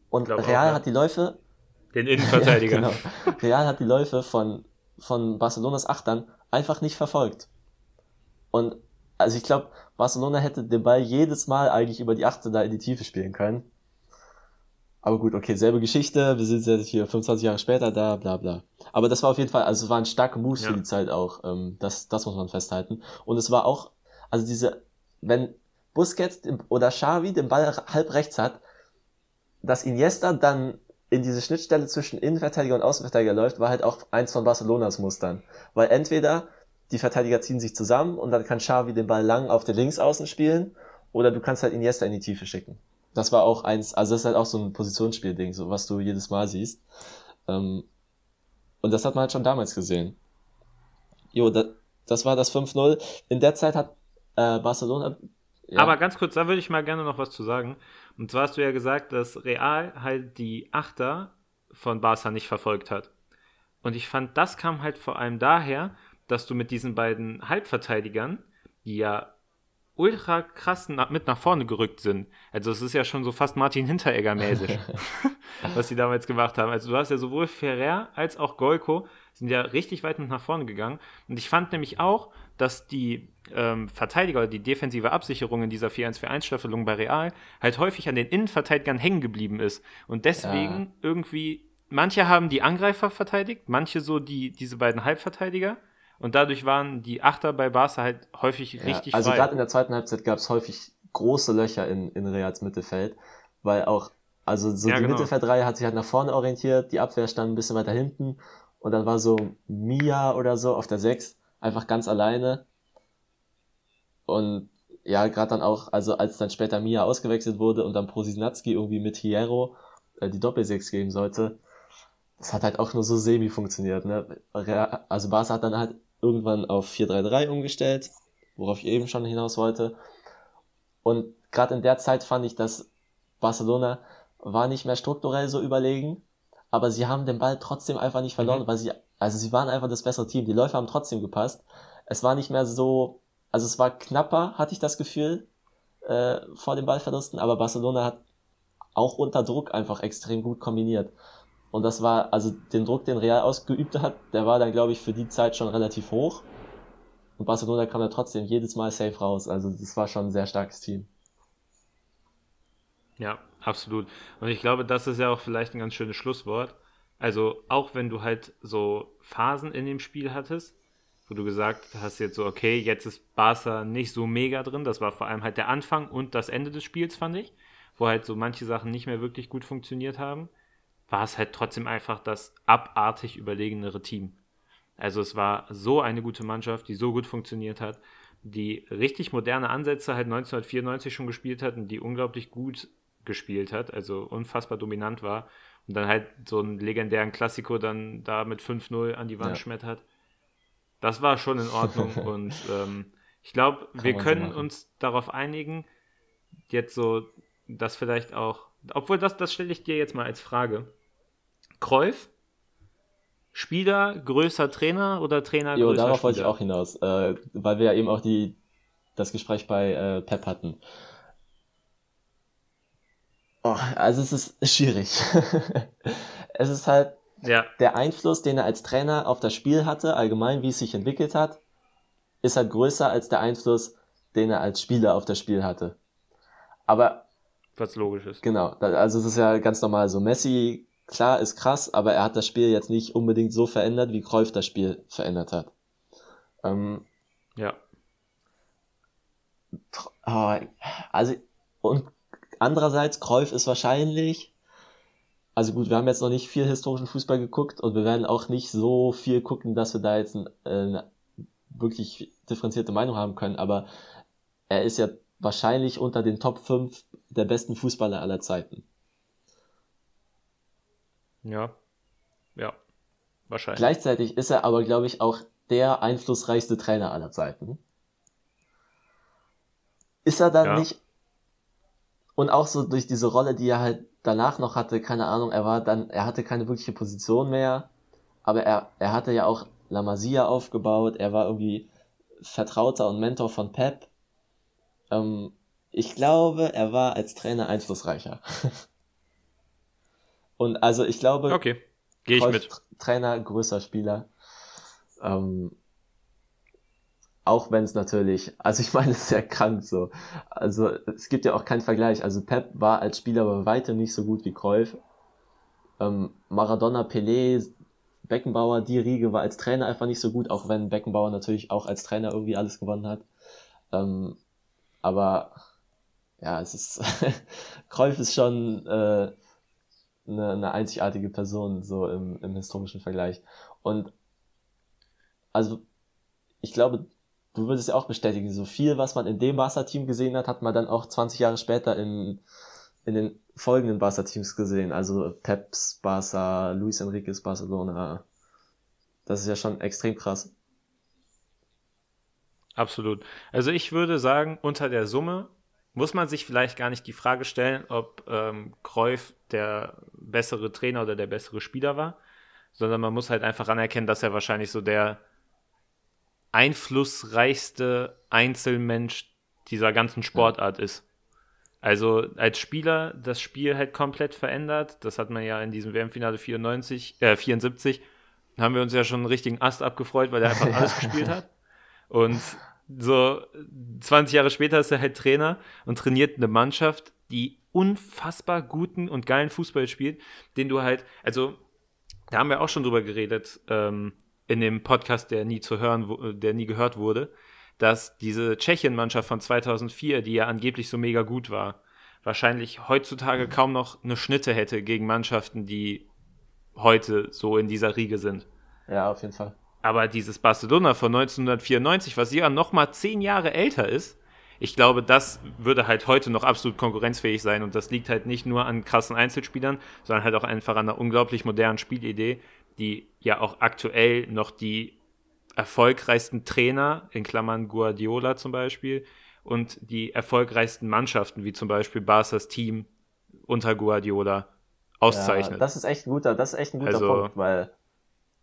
und Real auch, ja. hat die Läufe. Den Innenverteidiger. ja, (laughs) genau. Real hat die Läufe von, von Barcelonas Achtern einfach nicht verfolgt. Und also ich glaube, Barcelona hätte den Ball jedes Mal eigentlich über die Achte da in die Tiefe spielen können. Aber gut, okay, selbe Geschichte, wir sind jetzt hier 25 Jahre später da, bla bla. Aber das war auf jeden Fall, also es waren starke Moves ja. für die Zeit auch. Ähm, das, das muss man festhalten. Und es war auch, also diese, wenn Busquets oder Xavi den Ball halb rechts hat, dass Iniesta dann in diese Schnittstelle zwischen Innenverteidiger und Außenverteidiger läuft, war halt auch eins von Barcelonas Mustern. Weil entweder die Verteidiger ziehen sich zusammen und dann kann Xavi den Ball lang auf den Linksaußen spielen oder du kannst halt Iniesta in die Tiefe schicken. Das war auch eins, also das ist halt auch so ein Positionsspielding, so was du jedes Mal siehst. Ähm, und das hat man halt schon damals gesehen. Jo, das, das war das 5-0. In der Zeit hat äh, Barcelona. Ja. Aber ganz kurz, da würde ich mal gerne noch was zu sagen. Und zwar hast du ja gesagt, dass Real halt die Achter von Barca nicht verfolgt hat. Und ich fand, das kam halt vor allem daher, dass du mit diesen beiden Halbverteidigern, die ja ultra krass mit nach vorne gerückt sind. Also es ist ja schon so fast Martin Hinteregger mäßig, (laughs) was sie damals gemacht haben. Also du hast ja sowohl Ferrer als auch Golko sind ja richtig weit mit nach vorne gegangen. Und ich fand nämlich auch, dass die ähm, Verteidiger oder die defensive Absicherung in dieser 4-1-4-1-Staffelung bei Real halt häufig an den Innenverteidigern hängen geblieben ist. Und deswegen ja. irgendwie, manche haben die Angreifer verteidigt, manche so die, diese beiden Halbverteidiger. Und dadurch waren die Achter bei Barca halt häufig ja, richtig Also gerade in der zweiten Halbzeit gab es häufig große Löcher in, in Reals Mittelfeld, weil auch, also so ja, die genau. Mittelfeldreihe hat sich halt nach vorne orientiert, die Abwehr stand ein bisschen weiter hinten und dann war so Mia oder so auf der 6 einfach ganz alleine. Und ja, gerade dann auch, also als dann später Mia ausgewechselt wurde und dann Prosinatski irgendwie mit Hierro äh, die Doppel-6 geben sollte, das hat halt auch nur so semi funktioniert. Ne? Also Barca hat dann halt irgendwann auf 4-3-3 umgestellt, worauf ich eben schon hinaus wollte. Und gerade in der Zeit fand ich, dass Barcelona war nicht mehr strukturell so überlegen, aber sie haben den Ball trotzdem einfach nicht verloren, mhm. weil sie, also sie waren einfach das bessere Team. Die Läufer haben trotzdem gepasst. Es war nicht mehr so, also es war knapper, hatte ich das Gefühl, äh, vor den Ballverlusten, aber Barcelona hat auch unter Druck einfach extrem gut kombiniert. Und das war, also den Druck, den Real ausgeübt hat, der war dann, glaube ich, für die Zeit schon relativ hoch. Und Barcelona kam da trotzdem jedes Mal safe raus. Also das war schon ein sehr starkes Team. Ja, absolut. Und ich glaube, das ist ja auch vielleicht ein ganz schönes Schlusswort. Also auch wenn du halt so Phasen in dem Spiel hattest, wo du gesagt hast jetzt so, okay, jetzt ist Barca nicht so mega drin. Das war vor allem halt der Anfang und das Ende des Spiels, fand ich, wo halt so manche Sachen nicht mehr wirklich gut funktioniert haben. War es halt trotzdem einfach das abartig überlegenere Team. Also es war so eine gute Mannschaft, die so gut funktioniert hat, die richtig moderne Ansätze halt 1994 schon gespielt hat und die unglaublich gut gespielt hat, also unfassbar dominant war und dann halt so einen legendären Klassiko dann da mit 5-0 an die Wand ja. schmettert. Das war schon in Ordnung (laughs) und ähm, ich glaube, wir können so uns darauf einigen, jetzt so, dass vielleicht auch, obwohl das, das stelle ich dir jetzt mal als Frage. Kräuf, Spieler, größer Trainer oder Trainer, jo, größer darauf wollte ich auch hinaus, äh, weil wir ja eben auch die, das Gespräch bei äh, Pep hatten. Oh, also es ist schwierig. (laughs) es ist halt ja. der Einfluss, den er als Trainer auf das Spiel hatte, allgemein, wie es sich entwickelt hat, ist halt größer als der Einfluss, den er als Spieler auf das Spiel hatte. Aber. Was logisch ist. Genau. Also es ist ja ganz normal so. Messi, klar, ist krass, aber er hat das Spiel jetzt nicht unbedingt so verändert, wie Cruyff das Spiel verändert hat. Ähm, ja. Oh, also, und Andererseits, Cruyff ist wahrscheinlich, also gut, wir haben jetzt noch nicht viel historischen Fußball geguckt und wir werden auch nicht so viel gucken, dass wir da jetzt ein, eine wirklich differenzierte Meinung haben können, aber er ist ja wahrscheinlich unter den Top 5 der besten Fußballer aller Zeiten. Ja, ja, wahrscheinlich. Gleichzeitig ist er aber, glaube ich, auch der einflussreichste Trainer aller Zeiten. Ist er dann ja. nicht und auch so durch diese Rolle, die er halt danach noch hatte, keine Ahnung, er war dann, er hatte keine wirkliche Position mehr, aber er, er hatte ja auch La Masia aufgebaut, er war irgendwie Vertrauter und Mentor von Pep. Ähm, ich glaube, er war als Trainer einflussreicher. (laughs) und also ich glaube, okay, gehe ich mit. Trainer, größer Spieler. Ähm, auch wenn es natürlich, also ich (laughs) meine, es ist ja krank so. Also es gibt ja auch keinen Vergleich. Also Pep war als Spieler bei weitem nicht so gut wie Cruyff. Ähm, Maradona, Pelé, Beckenbauer, die Riege war als Trainer einfach nicht so gut, auch wenn Beckenbauer natürlich auch als Trainer irgendwie alles gewonnen hat. Ähm, aber ja, es ist (laughs) Cruyff ist schon äh, eine, eine einzigartige Person so im, im historischen Vergleich. Und also ich glaube, du würdest ja auch bestätigen, so viel, was man in dem Barca-Team gesehen hat, hat man dann auch 20 Jahre später in, in den folgenden Barca-Teams gesehen. Also Peps Barca, Luis Enriquez Barcelona. Das ist ja schon extrem krass. Absolut. Also ich würde sagen, unter der Summe muss man sich vielleicht gar nicht die Frage stellen, ob ähm, Cruyff der bessere Trainer oder der bessere Spieler war, sondern man muss halt einfach anerkennen, dass er wahrscheinlich so der einflussreichste Einzelmensch dieser ganzen Sportart ist. Also als Spieler das Spiel halt komplett verändert. Das hat man ja in diesem WM-Finale 94, äh, 74, haben wir uns ja schon einen richtigen Ast abgefreut, weil er einfach (laughs) alles gespielt hat. Und so 20 Jahre später ist er halt Trainer und trainiert eine Mannschaft, die unfassbar guten und geilen Fußball spielt, den du halt, also da haben wir auch schon drüber geredet, ähm, in dem Podcast, der nie zu hören, der nie gehört wurde, dass diese Tschechien-Mannschaft von 2004, die ja angeblich so mega gut war, wahrscheinlich heutzutage kaum noch eine Schnitte hätte gegen Mannschaften, die heute so in dieser Riege sind. Ja, auf jeden Fall. Aber dieses Barcelona von 1994, was ja noch mal zehn Jahre älter ist, ich glaube, das würde halt heute noch absolut konkurrenzfähig sein. Und das liegt halt nicht nur an krassen Einzelspielern, sondern halt auch einfach an einer unglaublich modernen Spielidee, die ja auch aktuell noch die erfolgreichsten Trainer, in Klammern Guardiola zum Beispiel, und die erfolgreichsten Mannschaften, wie zum Beispiel Barca's Team unter Guardiola, auszeichnet. Ja, das ist echt ein guter, das ist echt ein guter also, Punkt, weil,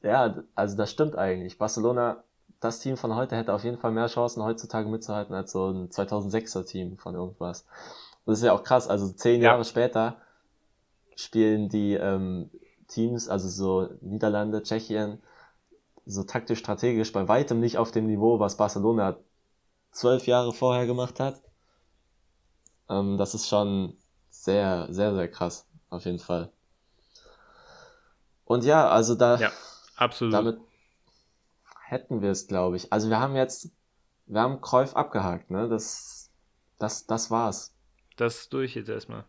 ja, also das stimmt eigentlich. Barcelona, das Team von heute hätte auf jeden Fall mehr Chancen, heutzutage mitzuhalten, als so ein 2006er Team von irgendwas. Das ist ja auch krass, also zehn ja. Jahre später spielen die ähm, Teams, also so Niederlande, Tschechien, so taktisch strategisch bei weitem nicht auf dem Niveau, was Barcelona zwölf Jahre vorher gemacht hat. Ähm, das ist schon sehr, sehr, sehr krass, auf jeden Fall. Und ja, also da. Ja, absolut. Damit, hätten wir es, glaube ich. Also wir haben jetzt, wir haben Kräuf abgehakt, ne? Das, das, das war's. Das durch jetzt erstmal.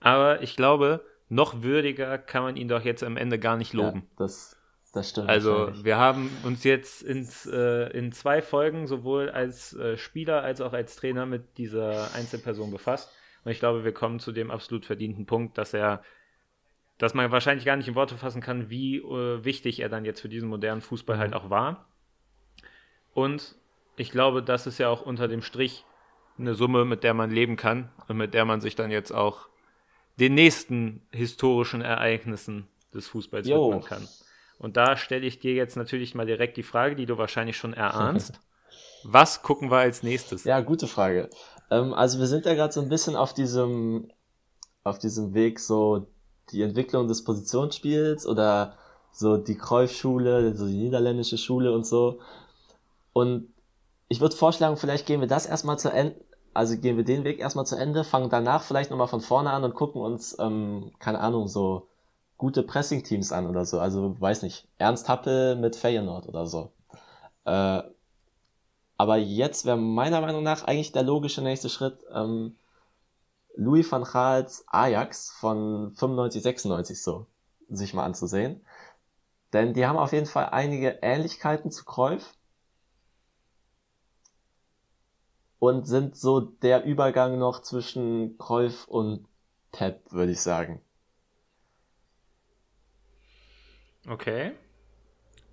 Aber ich glaube, noch würdiger kann man ihn doch jetzt am Ende gar nicht loben. Ja, das, das stimmt. Also wir haben uns jetzt ins, äh, in zwei Folgen sowohl als äh, Spieler als auch als Trainer mit dieser Einzelperson befasst. Und ich glaube, wir kommen zu dem absolut verdienten Punkt, dass er, dass man wahrscheinlich gar nicht in Worte fassen kann, wie äh, wichtig er dann jetzt für diesen modernen Fußball halt auch war. Und ich glaube, das ist ja auch unter dem Strich eine Summe, mit der man leben kann und mit der man sich dann jetzt auch den nächsten historischen Ereignissen des Fußballs jo. widmen kann. Und da stelle ich dir jetzt natürlich mal direkt die Frage, die du wahrscheinlich schon erahnst. (laughs) Was gucken wir als nächstes? Ja, gute Frage. Ähm, also wir sind ja gerade so ein bisschen auf diesem, auf diesem Weg, so die Entwicklung des Positionsspiels oder so die Cruyff-Schule, so die niederländische Schule und so. Und ich würde vorschlagen, vielleicht gehen wir das erstmal zu Ende, also gehen wir den Weg erstmal zu Ende, fangen danach vielleicht nochmal von vorne an und gucken uns, ähm, keine Ahnung, so gute Pressing-Teams an oder so. Also, weiß nicht, Ernst Happel mit Feyenoord oder so. Äh, aber jetzt wäre meiner Meinung nach eigentlich der logische nächste Schritt, ähm, Louis van Gaals Ajax von 95, 96 so, sich mal anzusehen. Denn die haben auf jeden Fall einige Ähnlichkeiten zu Cruyff. Und sind so der Übergang noch zwischen Cruyff und Pep, würde ich sagen. Okay.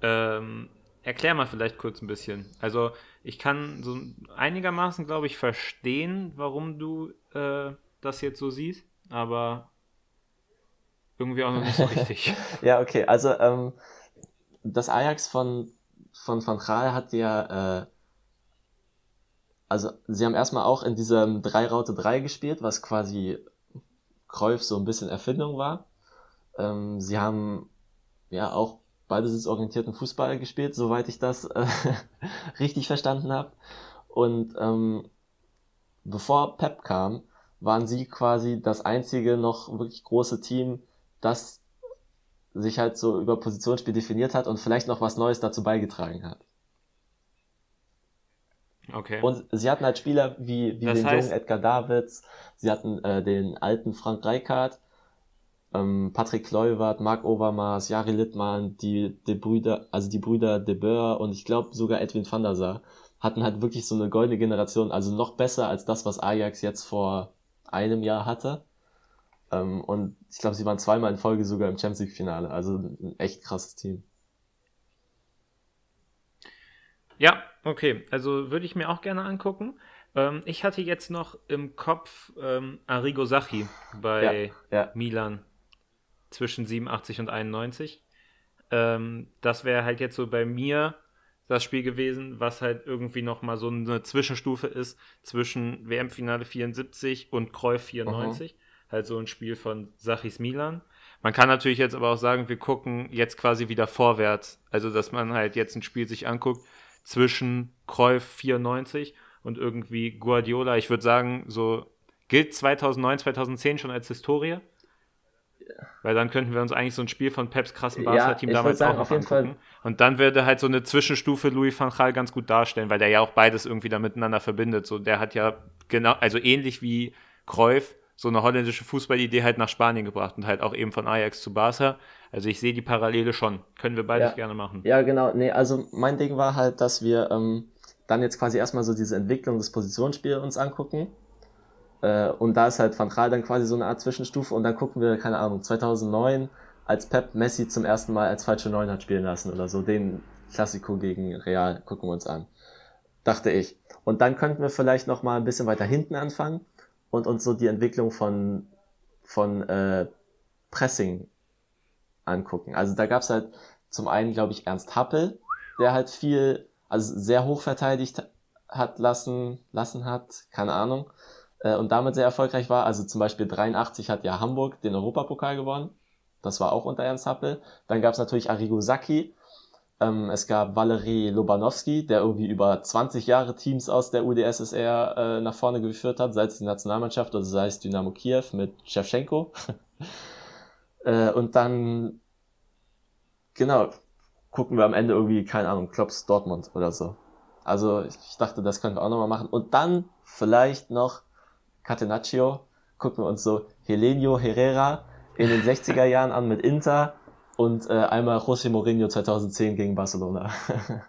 Ähm, erklär mal vielleicht kurz ein bisschen. Also ich kann so einigermaßen, glaube ich, verstehen, warum du äh, das jetzt so siehst, aber irgendwie auch noch nicht so (laughs) richtig. ja, okay. Also ähm, das Ajax von von Van Gaal hat ja äh, also sie haben erstmal auch in diesem 3 Raute 3 gespielt, was quasi Cruyff so ein bisschen Erfindung war. Ähm, sie haben ja auch ballbesitzorientierten Fußball gespielt, soweit ich das äh, (laughs) richtig verstanden habe. Und ähm, bevor Pep kam, waren sie quasi das einzige noch wirklich große Team, das sich halt so über Positionsspiel definiert hat und vielleicht noch was Neues dazu beigetragen hat. Okay. Und sie hatten halt Spieler wie, wie den heißt... jungen Edgar Davids, sie hatten äh, den alten Frank Reichardt, ähm, Patrick Kluivert, Marc Overmars, Jari Littmann, die, die Brüder, also die Brüder De Boer und ich glaube sogar Edwin van der Sar hatten halt wirklich so eine goldene Generation, also noch besser als das, was Ajax jetzt vor einem Jahr hatte. Ähm, und ich glaube, sie waren zweimal in Folge sogar im Champions League Finale, also ein echt krasses Team. Ja, okay, also würde ich mir auch gerne angucken. Ähm, ich hatte jetzt noch im Kopf ähm, Arrigo Sacchi bei ja, ja. Milan zwischen 87 und 91. Ähm, das wäre halt jetzt so bei mir das Spiel gewesen, was halt irgendwie nochmal so eine Zwischenstufe ist zwischen WM-Finale 74 und Cruyff 94. Aha. Halt so ein Spiel von Sachis Milan. Man kann natürlich jetzt aber auch sagen, wir gucken jetzt quasi wieder vorwärts. Also, dass man halt jetzt ein Spiel sich anguckt zwischen Cruyff 94 und irgendwie Guardiola. Ich würde sagen, so gilt 2009, 2010 schon als Historie. Weil dann könnten wir uns eigentlich so ein Spiel von Peps krassen Barca-Team ja, damals sagen, auch noch angucken. Fall. Und dann würde halt so eine Zwischenstufe Louis van Gaal ganz gut darstellen, weil der ja auch beides irgendwie da miteinander verbindet. So, der hat ja genau, also ähnlich wie Cruyff, so eine holländische Fußballidee halt nach Spanien gebracht und halt auch eben von Ajax zu Barca. Also ich sehe die Parallele schon. Können wir beides ja. gerne machen. Ja, genau. Nee, also mein Ding war halt, dass wir ähm, dann jetzt quasi erstmal so diese Entwicklung des Positionsspiels uns angucken äh, und da ist halt Van Gaal dann quasi so eine Art Zwischenstufe und dann gucken wir, keine Ahnung, 2009, als Pep Messi zum ersten Mal als falsche Neun hat spielen lassen oder so, den Klassiko gegen Real gucken wir uns an. Dachte ich. Und dann könnten wir vielleicht noch mal ein bisschen weiter hinten anfangen und uns so die Entwicklung von, von äh, Pressing angucken. Also da gab's halt zum einen, glaube ich, Ernst Happel, der halt viel, also sehr hoch verteidigt hat lassen, lassen hat, keine Ahnung äh, und damit sehr erfolgreich war. Also zum Beispiel 83 hat ja Hamburg den Europapokal gewonnen. Das war auch unter Ernst Happel. Dann gab es natürlich Arrigo Sacchi. Ähm, es gab Valery Lobanowski, der irgendwie über 20 Jahre Teams aus der UdSSR äh, nach vorne geführt hat, sei es die Nationalmannschaft oder sei es Dynamo Kiew mit Shevchenko. (laughs) äh, und dann, genau, gucken wir am Ende irgendwie, keine Ahnung, Klops Dortmund oder so. Also ich dachte, das können wir auch nochmal machen. Und dann vielleicht noch Catenaccio. Gucken wir uns so Helenio Herrera in den 60er Jahren an mit Inter und äh, einmal José Mourinho 2010 gegen Barcelona. (laughs)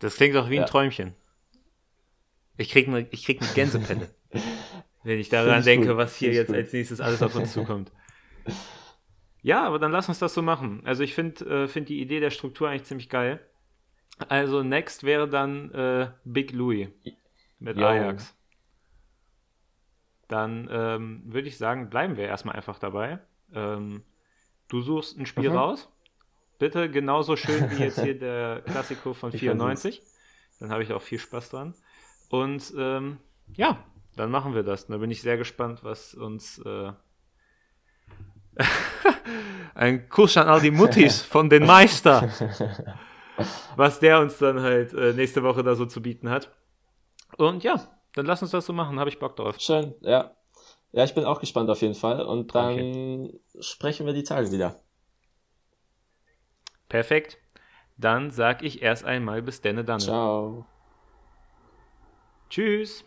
das klingt doch wie ein ja. Träumchen. Ich krieg eine, ich krieg eine Gänsepelle, (laughs) wenn ich daran ich denke, gut. was hier jetzt gut. als nächstes alles auf uns zukommt. Ja, aber dann lass uns das so machen. Also ich finde äh, find die Idee der Struktur eigentlich ziemlich geil. Also next wäre dann äh, Big Louis mit jo. Ajax. Dann ähm, würde ich sagen, bleiben wir erstmal einfach dabei. Ähm, du suchst ein Spiel mhm. raus. Bitte genauso schön wie jetzt hier (laughs) der Klassiko von 94. Dann habe ich auch viel Spaß dran. Und ähm, ja, dann machen wir das. Da bin ich sehr gespannt, was uns äh, (laughs) ein Kuss an all die Muttis (laughs) von den Meister, was der uns dann halt äh, nächste Woche da so zu bieten hat. Und ja, dann lass uns das so machen, habe ich Bock drauf. Schön, ja. Ja, ich bin auch gespannt auf jeden Fall. Und dann okay. sprechen wir die Tage wieder. Perfekt. Dann sag ich erst einmal bis denne dann. Ciao. Tschüss.